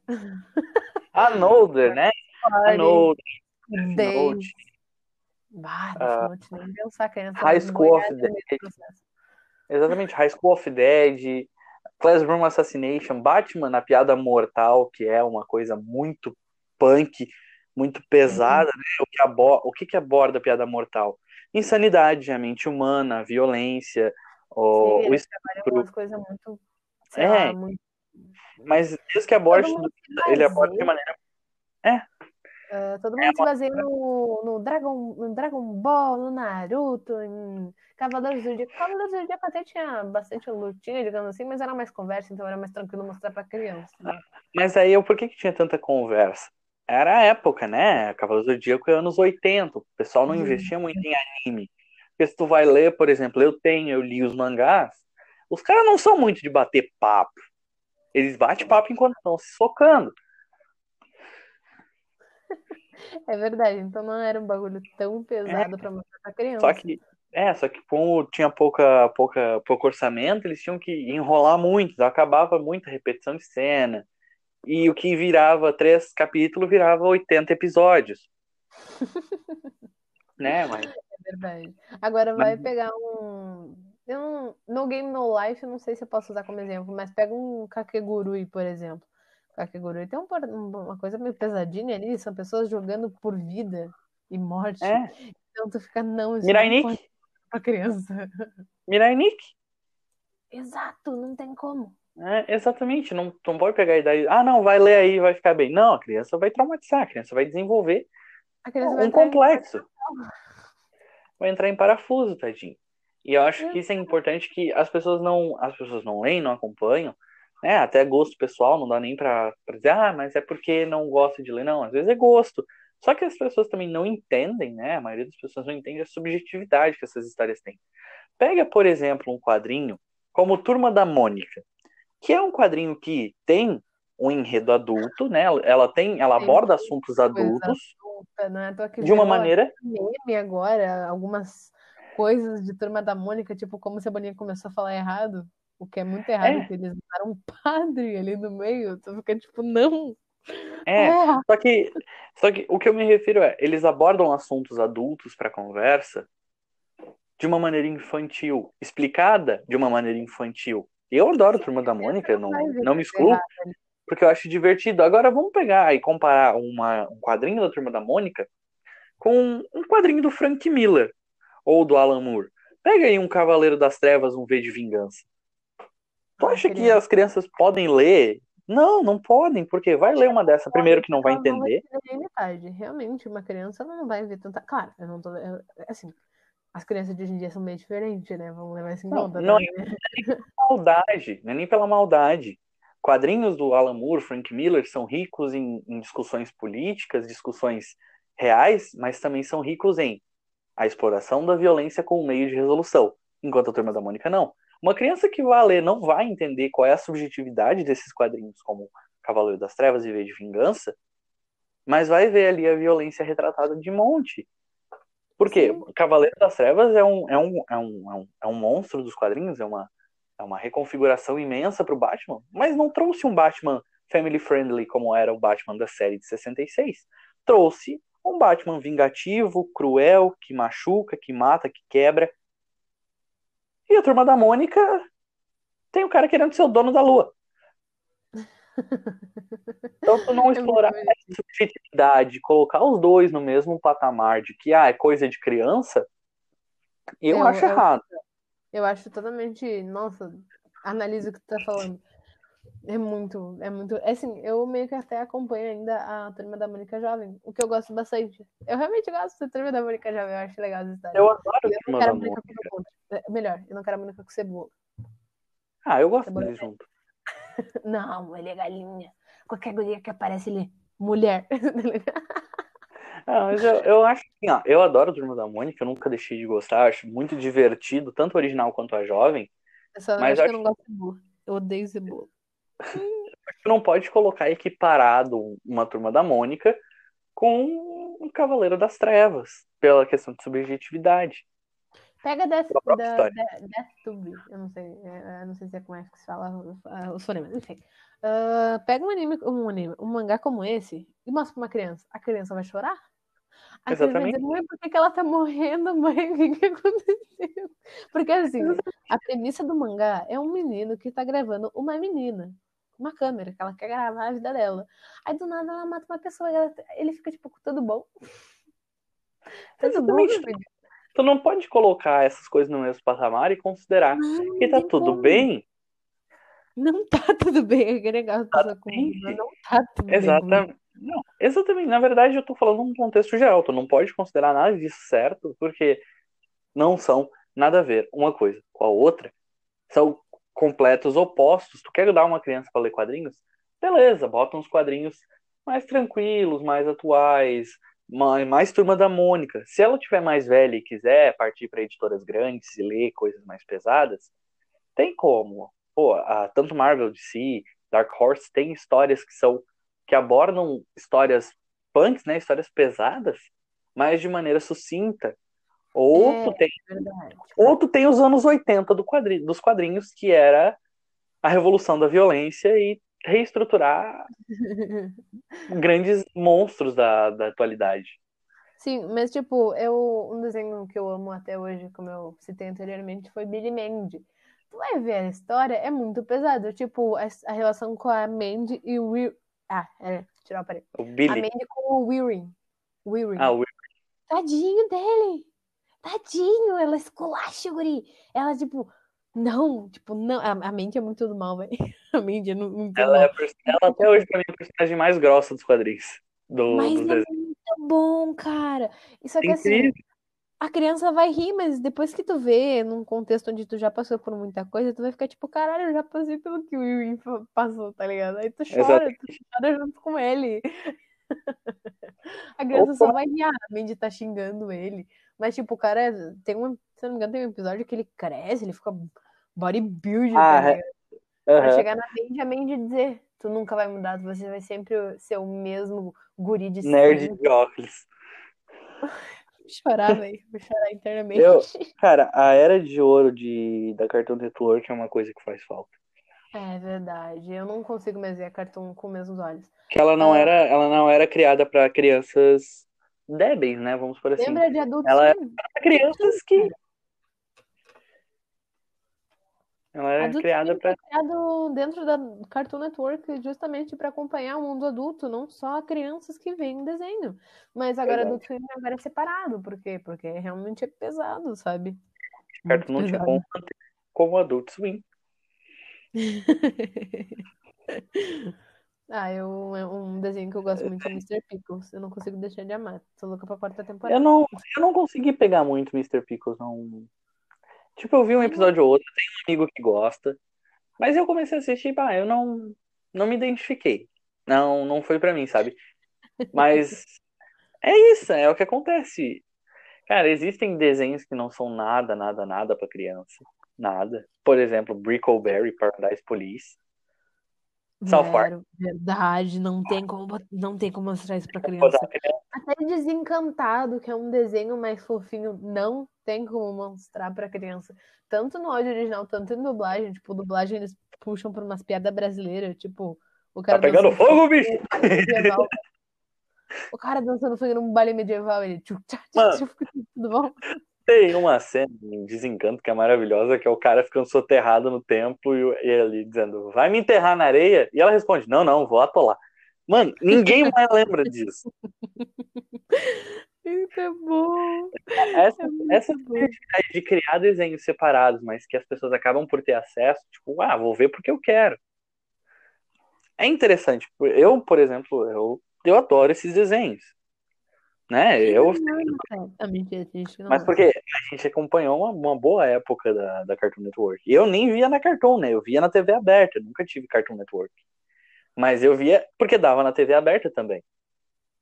Speaker 1: Another, né? Another,
Speaker 2: Day.
Speaker 1: Note,
Speaker 2: Ah, Death Note, nem pensar que essa
Speaker 1: High School of Dead. Exatamente, High School of Dead, Classroom Assassination, Batman, a piada mortal, que é uma coisa muito punk, muito pesada, né? O que, abo o que, que aborda a piada mortal? Insanidade, a mente humana, a violência, o,
Speaker 2: Sim,
Speaker 1: o estupro.
Speaker 2: umas coisas muito,
Speaker 1: É,
Speaker 2: lá, muito...
Speaker 1: Mas desde que
Speaker 2: se
Speaker 1: ele aborda de maneira.
Speaker 2: Ah, todo
Speaker 1: É
Speaker 2: mundo se baseia no, no, Dragon, no Dragon Ball, no Naruto, em Cavaleiros do Zodíaco. Cavaleiros do Zodíaco até tinha bastante lutinha, digamos assim, mas era mais conversa, então era mais tranquilo mostrar pra criança. né?
Speaker 1: Mas aí, por que, que tinha tanta conversa? Era a época, né? Cavaleiros do Zodíaco é anos 80. O pessoal não
Speaker 2: Uhum.
Speaker 1: investia muito em anime. Porque se tu vai ler, por exemplo, eu tenho, eu li os mangás, os caras não são muito de bater papo. Eles batem papo enquanto estão se socando.
Speaker 2: É verdade, então não era um bagulho tão pesado
Speaker 1: É.
Speaker 2: pra mostrar pra criança.
Speaker 1: Só que, é, só que como tinha pouca, pouca, pouco orçamento, eles tinham que enrolar muito, então acabava muita repetição de cena. E o que virava três capítulos virava 80 episódios. né, mas
Speaker 2: É verdade. Agora vai
Speaker 1: Mas-
Speaker 2: pegar um. Eu não... No Game No Life, eu não sei se eu posso usar como exemplo, mas pega um Kakegurui, por exemplo. Kakegurui tem um uma coisa meio pesadinha ali, são pessoas jogando por vida e morte.
Speaker 1: é.
Speaker 2: Então tu fica, não, isso
Speaker 1: Mirai
Speaker 2: não ser pra criança.
Speaker 1: Mirai Nikki.
Speaker 2: Exato, não tem como.
Speaker 1: É, exatamente, não, não pode pegar a idade. Ah, não, vai ler aí, vai ficar bem. Não, a criança vai traumatizar, a criança vai desenvolver
Speaker 2: criança vai
Speaker 1: um
Speaker 2: em-
Speaker 1: complexo. Vai entrar em parafuso, tadinho. E eu acho que isso é importante que as pessoas não, as pessoas não leem, não acompanham, né? Até gosto pessoal, não dá nem pra dizer, ah, mas é porque não gosta de ler, não. Às vezes é gosto. Só que as pessoas também não entendem, né? A maioria das pessoas não entende a subjetividade que essas histórias têm. Pega, por exemplo, um quadrinho como Turma da Mônica, que é um quadrinho que tem um enredo adulto, né? Ela tem, ela
Speaker 2: Tem
Speaker 1: aborda assuntos adultos
Speaker 2: é toa que
Speaker 1: de uma maneira
Speaker 2: meme agora, algumas coisas de Turma da Mônica, tipo como se a Boninha começou a falar errado, o que é muito errado,
Speaker 1: É.
Speaker 2: que eles usaram um padre ali no meio, tu fica tipo, não,
Speaker 1: é,
Speaker 2: é,
Speaker 1: Só que, só que o que eu me refiro é, eles abordam assuntos adultos para conversa de uma maneira infantil, explicada de uma maneira infantil. Eu adoro Turma da Mônica, não, não me
Speaker 2: é
Speaker 1: excluo,
Speaker 2: errado
Speaker 1: porque eu acho divertido. Agora vamos pegar e comparar uma, um quadrinho da Turma da Mônica com um quadrinho do Frank Miller ou do Alan Moore. Pega aí um Cavaleiro das Trevas, um V de Vingança. Tu acha que as crianças podem ler? Não, não podem, porque vai ler uma dessa primeiro que não vai
Speaker 2: não
Speaker 1: entender.
Speaker 2: metade. Realmente, uma criança não vai ver tanta. Claro, eu não tô. eu- assim, as crianças de hoje em dia são meio diferentes, né? Vamos levar isso em
Speaker 1: Não,
Speaker 2: conta.
Speaker 1: não
Speaker 2: tá?
Speaker 1: maldade, não é nem pela maldade. Quadrinhos do Alan Moore, Frank Miller, são ricos em, em discussões políticas, discussões reais, mas também são ricos em a exploração da violência como meio de resolução, enquanto a Turma da Mônica não. Uma criança que vai ler não vai entender qual é a subjetividade desses quadrinhos, como Cavaleiro das Trevas e V de Vingança, mas vai ver ali a violência retratada de monte. Porque
Speaker 2: Sim.
Speaker 1: Cavaleiro das Trevas é um, é um, é um, é um, é um monstro dos quadrinhos, é uma, é uma reconfiguração imensa para o Batman, mas não trouxe um Batman family friendly como era o Batman da série de 66. Trouxe um Batman vingativo, cruel, que machuca, que mata, que quebra. E a turma da Mônica tem o cara querendo ser o dono da lua. Então, tu não
Speaker 2: É
Speaker 1: explorar
Speaker 2: bonitinho.
Speaker 1: essa subjetividade, colocar os dois no mesmo patamar de que ah, é coisa de criança, eu
Speaker 2: Eu-
Speaker 1: acho
Speaker 2: eu-
Speaker 1: errado.
Speaker 2: Eu acho totalmente. Nossa, analisa o que tu tá falando. É muito, é muito. é Assim, eu meio que até acompanho ainda a Turma da Mônica Jovem, o que eu gosto bastante. Eu realmente gosto da Turma da Mônica Jovem, eu acho legal as histórias.
Speaker 1: Eu adoro a
Speaker 2: eu não
Speaker 1: turma
Speaker 2: quero
Speaker 1: da
Speaker 2: a Mônica com. É, Melhor, eu não quero a Mônica com cebola.
Speaker 1: Ah, eu gosto
Speaker 2: Cebola
Speaker 1: deles junto.
Speaker 2: Não, ele é galinha. Qualquer guria que aparece, ele é mulher.
Speaker 1: Ah, mas eu, eu acho assim, ó, eu adoro a Turma da Mônica, eu nunca deixei de gostar, acho muito divertido, tanto o original quanto a jovem.
Speaker 2: Eu só
Speaker 1: Mas
Speaker 2: acho que eu não gosto de cebola. Eu odeio cebola.
Speaker 1: Tu não pode colocar equiparado uma Turma da Mônica com um Cavaleiro das Trevas, pela questão de subjetividade.
Speaker 2: Pega Death,
Speaker 1: própria
Speaker 2: da, da, Deathtube, eu não sei, é, eu não sei se é como é que se fala uh, os fonemas, enfim. Uh, pega um anime, um anime, um mangá como esse e mostra pra uma criança. A criança vai chorar? A criança vai
Speaker 1: Exatamente.
Speaker 2: dizer, mãe, por que, que ela tá morrendo, mãe? O que, que aconteceu? Porque assim, a premissa do mangá é um menino que tá gravando uma menina. Uma câmera, que ela quer gravar a vida dela. Aí do nada ela mata uma pessoa e ela- ele fica tipo, tudo bom? Tudo bom, filho?
Speaker 1: Tu não pode colocar essas coisas no mesmo patamar e considerar
Speaker 2: Não,
Speaker 1: que tá tudo
Speaker 2: como.
Speaker 1: bem.
Speaker 2: Não tá tudo bem, é legal passar com
Speaker 1: Exatamente.
Speaker 2: não tá tudo bem.
Speaker 1: Exatamente. Não, exatamente. Na verdade, eu tô falando num contexto geral. Tu não pode considerar nada disso certo, porque não são nada a ver uma coisa com a outra. São completos opostos. Tu quer dar uma criança para ler quadrinhos? Beleza, bota uns quadrinhos mais tranquilos, mais atuais, mais, mais turma da Mônica. Se ela tiver mais velha e quiser partir para editoras grandes e ler coisas mais pesadas, tem como. Pô, a, tanto Marvel DC Dark Horse tem histórias que são que abordam histórias punks, né, histórias pesadas, mas de maneira sucinta. Ou
Speaker 2: É,
Speaker 1: tu tem,
Speaker 2: verdade.
Speaker 1: ou tu tem os anos 80 do quadri, dos quadrinhos, que era a revolução da violência e reestruturar grandes monstros da, da atualidade.
Speaker 2: Sim, mas tipo, eu, um desenho que eu amo até hoje, como eu citei anteriormente, foi Billy Mandy. Tu vai ver a história, é muito pesado. Tipo, a, a relação com a Mandy e o Will. Ah, é, tirar o aparelho.
Speaker 1: O
Speaker 2: A
Speaker 1: Billy.
Speaker 2: Mandy com o Wearing. Wearing.
Speaker 1: Ah, o
Speaker 2: Tadinho dele! Tadinho! Ela esculacha, guri! Ela, tipo, não, tipo, não. A, a Mandy é muito do mal, velho. A Mandy é muito do
Speaker 1: Ela, é
Speaker 2: mal.
Speaker 1: pers- ela até hoje pra mim é a personagem mais grossa dos quadrinhos. Do,
Speaker 2: Mas
Speaker 1: do
Speaker 2: é
Speaker 1: desenho.
Speaker 2: muito bom, cara. E só que assim, a criança vai rir, mas depois que tu vê num contexto onde tu já passou por muita coisa, tu vai ficar tipo, caralho, eu já passei pelo que o Will passou, tá ligado? Aí tu chora, tu chora junto com ele. A criança só vai rir, ah, a Mandy tá xingando ele. Mas, tipo, o cara tem um, se não me engano, tem um episódio que ele cresce, ele fica bodybuilder,
Speaker 1: Ah, é.
Speaker 2: ligado? Pra chegar na Mandy, a Mandy dizer, tu nunca vai mudar, você vai sempre ser o mesmo guri de
Speaker 1: Nerd
Speaker 2: sempre.
Speaker 1: de óculos.
Speaker 2: Vou chorar, velho. Vou chorar internamente.
Speaker 1: Eu- Cara, a era de ouro de, da Cartoon Network é uma coisa que faz falta.
Speaker 2: É verdade. Eu não consigo mais ver a Cartoon com os mesmos olhos.
Speaker 1: Que ela não
Speaker 2: Ah.
Speaker 1: era, ela não era criada pra crianças débeis, né? Vamos por assim.
Speaker 2: Lembra de adultos?
Speaker 1: ela-
Speaker 2: Swim?
Speaker 1: Pra crianças que. Ela era
Speaker 2: Adult
Speaker 1: criada
Speaker 2: foi criado dentro da Cartoon Network justamente para acompanhar o mundo adulto, não só crianças que veem desenho. Mas agora
Speaker 1: Verdade.
Speaker 2: Adult Swim agora é separado. Por quê? Porque realmente é pesado, sabe?
Speaker 1: Cartoon não tinha como manter como Adult Swim.
Speaker 2: Ah, eu, um desenho que eu gosto muito é Mr. Pickles. Eu não consigo deixar de amar. Tô louca pra quarta temporada.
Speaker 1: Eu não, eu não consegui pegar muito Mr. Pickles, não. Tipo, eu vi um episódio ou outro, tem um amigo que gosta, mas eu comecei a assistir, pá, eu não, não me identifiquei. Não, não foi pra mim, sabe? Mas é isso, é o que acontece. Cara, existem desenhos que não são nada, nada, nada pra criança. Nada. Por exemplo, Brickleberry Paradise Police. South Park.
Speaker 2: Verdade, não tem como, não tem como mostrar isso pra criança. Até Desencantado, que é um desenho mais fofinho, não tem como mostrar pra criança. Tanto no áudio original, tanto em dublagem. Tipo, dublagem eles puxam por umas piadas brasileiras. Tipo, o
Speaker 1: Tá
Speaker 2: cara
Speaker 1: pegando
Speaker 2: dançando
Speaker 1: fogo, bicho?
Speaker 2: O cara dançando fogo num baile medieval. Ele. tchac,
Speaker 1: Mano.
Speaker 2: tchuc, Tudo bom?
Speaker 1: Tem uma cena em Desencanto que é maravilhosa, que é o cara ficando soterrado no templo e ele dizendo, vai me enterrar na areia? E ela responde, não, não, vou atolar. Mano, ninguém mais lembra disso.
Speaker 2: Isso é bom.
Speaker 1: Essa,
Speaker 2: É
Speaker 1: essa de criar desenhos separados, mas que as pessoas acabam por ter acesso, tipo, ah, vou ver porque eu quero. É interessante. Eu, por exemplo, eu, eu adoro esses desenhos. Né? Eu,
Speaker 2: não
Speaker 1: mas porque a gente acompanhou uma, uma boa época da, da Cartoon Network. Eu nem via na Cartoon, né? Eu via na TV aberta, nunca tive Cartoon Network. Mas eu via porque dava na TV aberta também.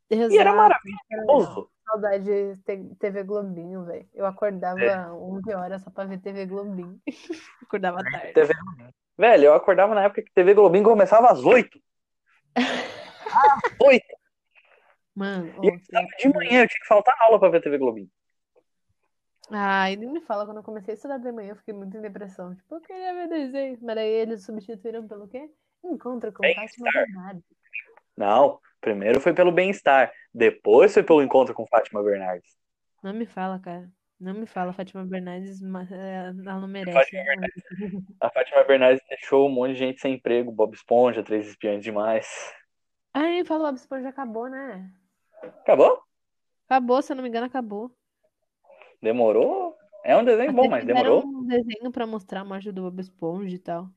Speaker 1: E era
Speaker 2: Exato.
Speaker 1: maravilhoso.
Speaker 2: Saudade de TV Globinho, velho. Eu acordava
Speaker 1: É.
Speaker 2: 11 horas só pra ver TV Globinho. acordava tarde.
Speaker 1: TV... Velho, eu acordava na época que TV Globinho começava às 8. Às 8.
Speaker 2: Mano,
Speaker 1: E estudava de manhã, eu tinha que faltar aula pra ver TV Globinho.
Speaker 2: Ai, nem me fala, quando eu comecei a estudar de manhã, eu fiquei muito em depressão. Tipo, eu queria ver desenho. Mas aí eles substituíram pelo quê? Encontro com. Fátima Bernardes.
Speaker 1: Não, primeiro foi pelo bem-estar, depois foi pelo encontro com Fátima Bernardes.
Speaker 2: Não me fala, cara. Não me fala, Fátima Bernardes, eh, ela não merece.
Speaker 1: Fátima A Fátima Bernardes deixou um monte de gente sem emprego, Bob Esponja, Três Espiões Demais.
Speaker 2: Ai, nem fala, Bob Esponja acabou, né?
Speaker 1: Acabou?
Speaker 2: Acabou, se eu não me engano, acabou.
Speaker 1: Demorou? É um desenho bom,
Speaker 2: Até
Speaker 1: mas
Speaker 2: fizeram
Speaker 1: demorou.
Speaker 2: um desenho pra mostrar a morte do Bob Esponja e tal.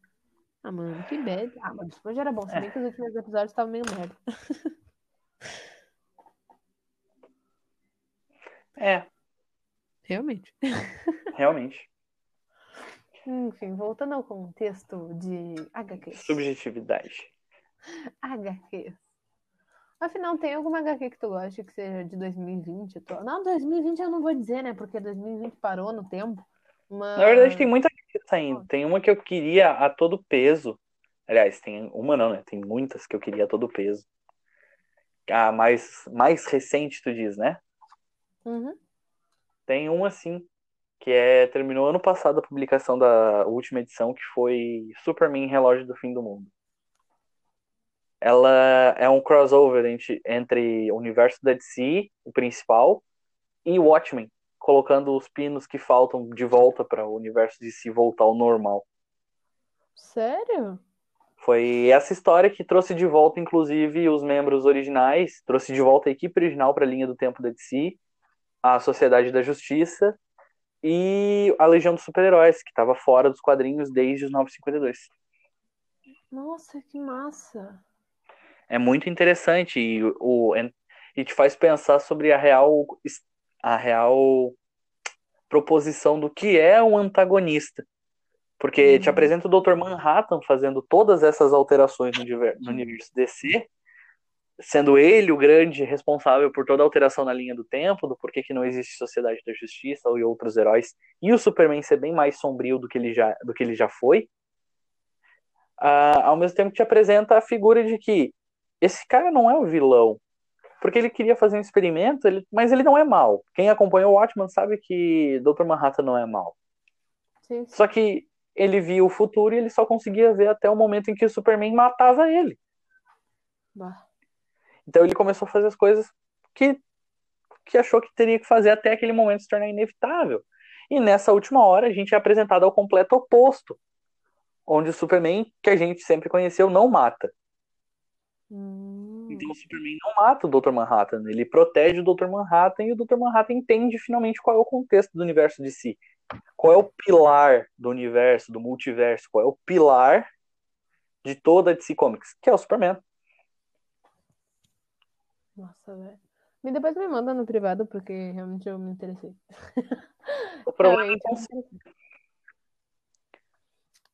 Speaker 2: Ah, mano, que bad. Ah, Bob Esponja era bom, se bem que os últimos episódios estavam meio merda.
Speaker 1: É,
Speaker 2: Realmente.
Speaker 1: realmente.
Speaker 2: Enfim, voltando ao contexto de HQs.
Speaker 1: Subjetividade.
Speaker 2: HQs. Afinal, tem alguma HQ que tu goste que seja de 2020? atual? Não, 2020 eu não vou dizer, né? Porque 2020 parou no tempo. Mas...
Speaker 1: Na verdade, tem muita coisa saindo. Tem uma que eu queria a todo peso, Aliás, tem uma não, né? Tem muitas que eu queria a todo peso. A mais, mais recente, tu diz, né?
Speaker 2: Uhum.
Speaker 1: Tem uma assim, que é terminou ano passado a publicação da última edição, que foi Superman Relógio do Fim do Mundo. Ela é um crossover entre, o universo da DC, o principal, e Watchmen, colocando os pinos que faltam de volta para o universo de DC voltar ao normal.
Speaker 2: Sério?
Speaker 1: Foi essa história que trouxe de volta, inclusive, os membros originais, trouxe de volta a equipe original para a linha do tempo da DC, a Sociedade da Justiça e a Legião dos Super-Heróis, que estava fora dos quadrinhos desde os 952.
Speaker 2: Nossa, que massa!
Speaker 1: É muito interessante e, o, e te faz pensar sobre a real, a real proposição do que é um antagonista. Porque te apresenta o Dr. Manhattan fazendo todas essas alterações no, no universo DC, sendo ele o grande responsável por toda a alteração na linha do tempo, do porquê que não existe Sociedade da Justiça e outros heróis, e o Superman ser bem mais sombrio do que ele já, do que ele já foi, uh, ao mesmo tempo que te apresenta a figura de que esse cara não é o vilão, porque ele queria fazer um experimento, ele, mas ele não é mal. Quem acompanhou o Watchman sabe que Dr. Manhattan não é mal.
Speaker 2: Sim.
Speaker 1: Só que ele via o futuro e ele só conseguia ver até o momento em que o Superman matava ele.
Speaker 2: Bah.
Speaker 1: Então ele começou a fazer as coisas que, que achou que teria que fazer até aquele momento se tornar inevitável. E nessa última hora a gente é apresentado ao completo oposto, onde o Superman, que a gente sempre conheceu, não mata.
Speaker 2: Hum.
Speaker 1: Então o Superman não mata o Dr. Manhattan, ele protege o Dr. Manhattan e o Dr. Manhattan entende finalmente qual é o contexto do universo de si qual é o pilar do universo, do multiverso, qual é o pilar de toda a DC Comics, que é o Superman.
Speaker 2: Nossa, velho. Me depois me manda no privado, porque realmente eu me interessei.
Speaker 1: O problema é
Speaker 2: me interessei.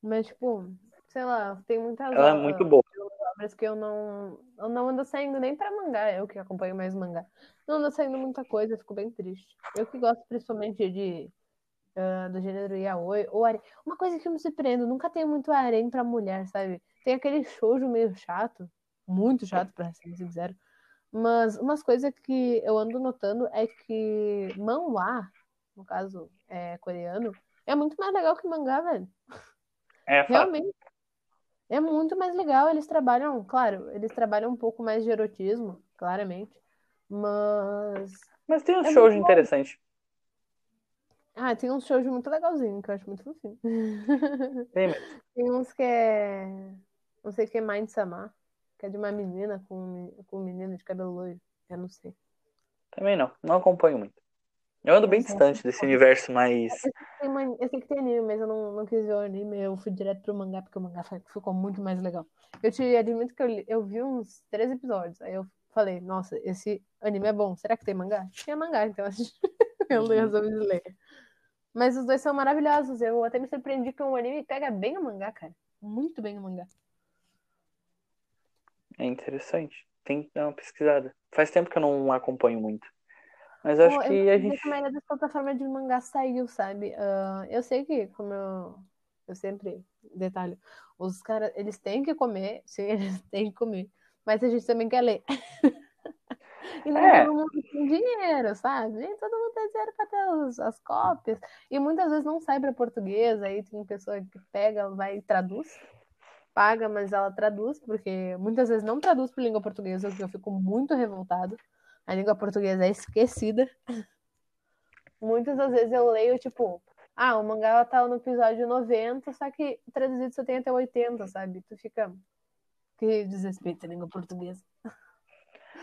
Speaker 2: Mas, tipo, sei lá, tem muitas
Speaker 1: ela é
Speaker 2: obras-
Speaker 1: muito boa.
Speaker 2: obras que eu não, eu não ando saindo nem pra mangá, eu que acompanho mais mangá. Não anda saindo muita coisa, fico bem triste. Eu que gosto principalmente de ah, do gênero yaoi ou harem. Uma coisa que eu me surpreendo, nunca tem muito harem pra mulher, sabe? Tem aquele shoujo meio chato, muito chato pra ser sincero. Mas umas coisas que eu ando notando é que manhwa, no caso é coreano, é muito mais legal que mangá, velho.
Speaker 1: É.
Speaker 2: Realmente. É muito mais legal. Eles trabalham, claro, eles trabalham um pouco mais de erotismo, claramente. Mas.
Speaker 1: Mas tem um
Speaker 2: É
Speaker 1: show
Speaker 2: muito bom.
Speaker 1: interessante.
Speaker 2: Ah, tem uns shows muito legalzinho, que eu acho muito fofinho.
Speaker 1: Tem mesmo.
Speaker 2: Tem uns que é. Não sei o que é Mind Sama, que é de uma menina com, com um menino de cabelo loiro. Eu não sei.
Speaker 1: Também não. Não acompanho muito. Eu ando bem distante desse universo mais.
Speaker 2: Eu sei que tem anime, mas eu não, não quis ver o anime. Eu fui direto pro mangá, porque o mangá ficou muito mais legal. Eu te admito que eu, li- eu vi uns três episódios. Aí eu falei, nossa, esse anime é bom. Será que tem mangá? Tinha mangá, então eu
Speaker 1: Uhum.
Speaker 2: resolvi ler. Mas os dois são maravilhosos. Eu até me surpreendi que um anime pega bem o mangá, cara. Muito bem o mangá.
Speaker 1: É interessante. Tem que dar uma pesquisada. Faz tempo que eu não acompanho muito. Mas acho
Speaker 2: Pô, eu
Speaker 1: que
Speaker 2: não
Speaker 1: a gente.
Speaker 2: a maioria das plataformas de mangá saiu, sabe? Ah, eu sei que, como eu, eu sempre detalho, os caras, eles têm que comer, sim, eles têm que comer, mas a gente também quer ler. E
Speaker 1: É.
Speaker 2: todo mundo tem dinheiro, sabe? Nem todo mundo tem dinheiro pra ter os- as cópias. E muitas vezes não sai pra português, aí tem pessoa que pega, vai e traduz. Paga, mas ela traduz, porque muitas vezes não traduz para língua portuguesa, o que eu fico muito revoltado. A língua portuguesa é esquecida. Muitas das vezes eu leio, tipo, ah, o mangá tá no episódio 90, só que traduzido só tem até 80, sabe? Tu fica. Que desrespeito à língua portuguesa.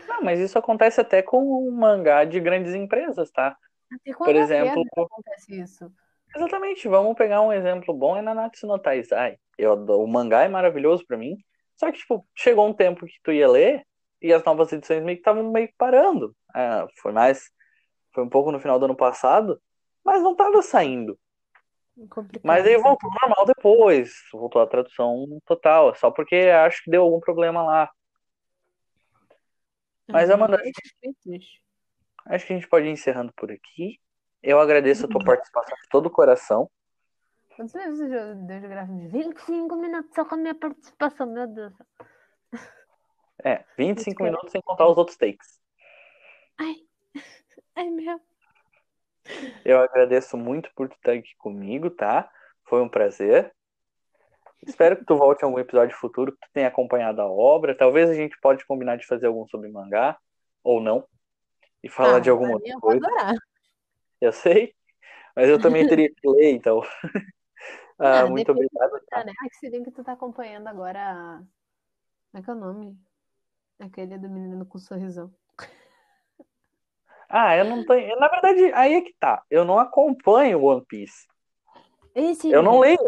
Speaker 1: Não, mas isso acontece até com o mangá de grandes empresas, tá?
Speaker 2: Até com
Speaker 1: Por exemplo,
Speaker 2: acontece isso.
Speaker 1: Exatamente, vamos pegar um exemplo bom é Nanatsu no Taizai. Eu, o mangá é maravilhoso pra mim, só que tipo, chegou um tempo que tu ia ler e as novas edições meio que estavam meio que parando. Ah, foi mais foi um pouco no final do ano passado, mas não tava saindo.
Speaker 2: Complicado.
Speaker 1: Mas aí voltou normal depois, voltou a tradução total, só porque acho que deu algum problema lá. Mas, Amanda,
Speaker 2: Bem triste.
Speaker 1: Acho que a gente pode ir encerrando por aqui. Eu agradeço a tua participação de todo o coração.
Speaker 2: Quantos livros de geografia? 25 minutos só com a minha participação, meu Deus.
Speaker 1: É, 25 minutos sem contar os outros takes.
Speaker 2: Ai, ai meu.
Speaker 1: Eu agradeço muito por tu estar aqui comigo, tá? Foi um prazer. Espero que tu volte em algum episódio futuro, que tu tenha acompanhado a obra. Talvez a gente pode combinar de fazer algum sobre mangá, ou não. E falar
Speaker 2: Ah,
Speaker 1: de alguma outra
Speaker 2: mim eu vou
Speaker 1: coisa.
Speaker 2: adorar.
Speaker 1: Eu sei, mas eu também teria que ler, então. Ah,
Speaker 2: Ah,
Speaker 1: muito obrigado.
Speaker 2: Tá, né? Ah, que se bem que tu tá acompanhando agora. a- Como é que é o nome? Aquele do menino com sorrisão.
Speaker 1: Ah, eu não tenho. Na verdade, aí é que tá. Eu não acompanho One Piece.
Speaker 2: Esse
Speaker 1: Eu não leio.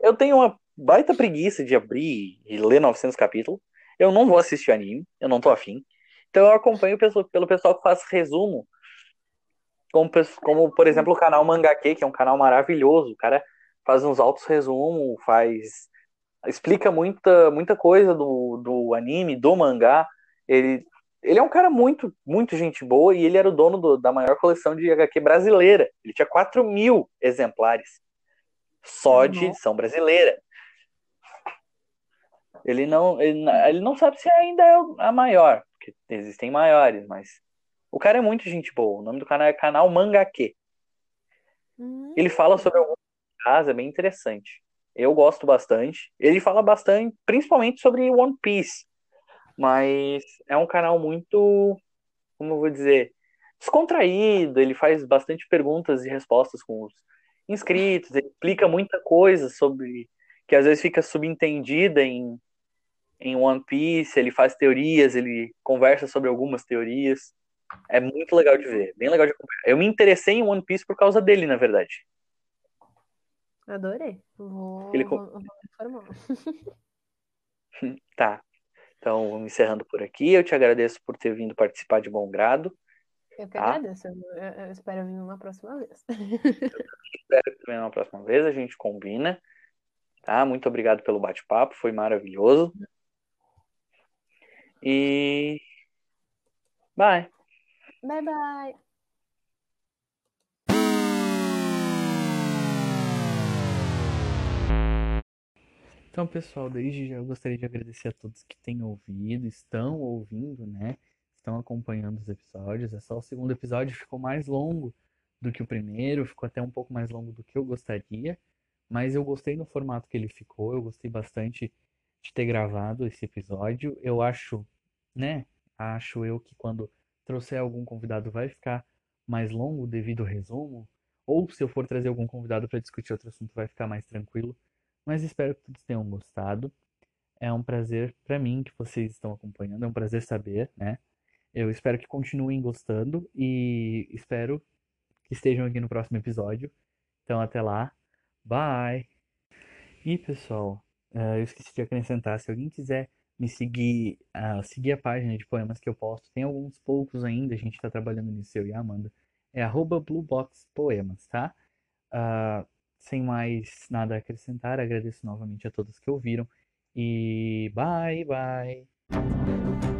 Speaker 1: Eu tenho uma baita preguiça de abrir e ler 900 capítulos. Eu não vou assistir anime. Eu não tô afim. Então eu acompanho pelo, pessoal que faz resumo. Como, como, por exemplo, o canal Mangake, que é um canal maravilhoso. O cara faz uns altos resumos, faz. Explica muita, muita coisa do, do anime, do mangá. Ele, ele é um cara muito, muito gente boa e ele era o dono do- da maior coleção de HQ brasileira. Ele tinha 4 mil exemplares só de
Speaker 2: Nossa.
Speaker 1: edição brasileira. Ele não, ele, ele não sabe se ainda é a maior, porque existem maiores, mas o cara é muito gente boa. O nome do canal é Canal Mangake.
Speaker 2: Hum,
Speaker 1: Ele fala sobre alguns casos, é bem interessante. Eu gosto bastante. Ele fala bastante, principalmente sobre One Piece. Mas é um canal muito, como eu vou dizer, descontraído. Ele faz bastante perguntas e respostas com os inscritos. Ele explica muita coisa sobre que às vezes fica subentendida em, em One Piece. Ele faz teorias, ele conversa sobre algumas teorias. É muito legal de ver, bem legal de acompanhar. Eu me interessei em One Piece por causa dele, na verdade.
Speaker 2: adorei. Vou,
Speaker 1: Ele
Speaker 2: vou, vou.
Speaker 1: Tá. Então, vamos encerrando por aqui. Eu te agradeço por ter vindo participar de bom grado.
Speaker 2: Eu que
Speaker 1: Tá.
Speaker 2: agradeço. Eu, eu- espero vir uma próxima vez.
Speaker 1: Espero que também na próxima vez a gente combina. Tá? Muito obrigado pelo bate-papo, foi maravilhoso. E. Bye.
Speaker 2: Bye, bye.
Speaker 3: Então, pessoal, desde já eu gostaria de agradecer a todos que têm ouvido, estão ouvindo, né? Estão acompanhando os episódios. É só o segundo episódio ficou mais longo do que o primeiro, ficou até um pouco mais longo do que eu gostaria, mas eu gostei do formato que ele ficou, eu gostei bastante de ter gravado esse episódio. Eu acho, né? Acho eu que quando trouxer algum convidado vai ficar mais longo devido ao resumo, ou se eu for trazer algum convidado para discutir outro assunto vai ficar mais tranquilo. Mas espero que todos tenham gostado. É um prazer para mim que vocês estão acompanhando, é um prazer saber, né? Eu espero que continuem gostando e espero que estejam aqui no próximo episódio. Então, até lá. Bye! E pessoal, eh, eu esqueci de acrescentar, se alguém quiser me seguir, ah, seguir a página de poemas que eu posto, tem alguns poucos ainda, a gente está trabalhando nisso, eu e a Amanda. É arroba blueboxpoemas, tá? Ah, sem mais nada a acrescentar, agradeço novamente a todos que ouviram e bye, bye!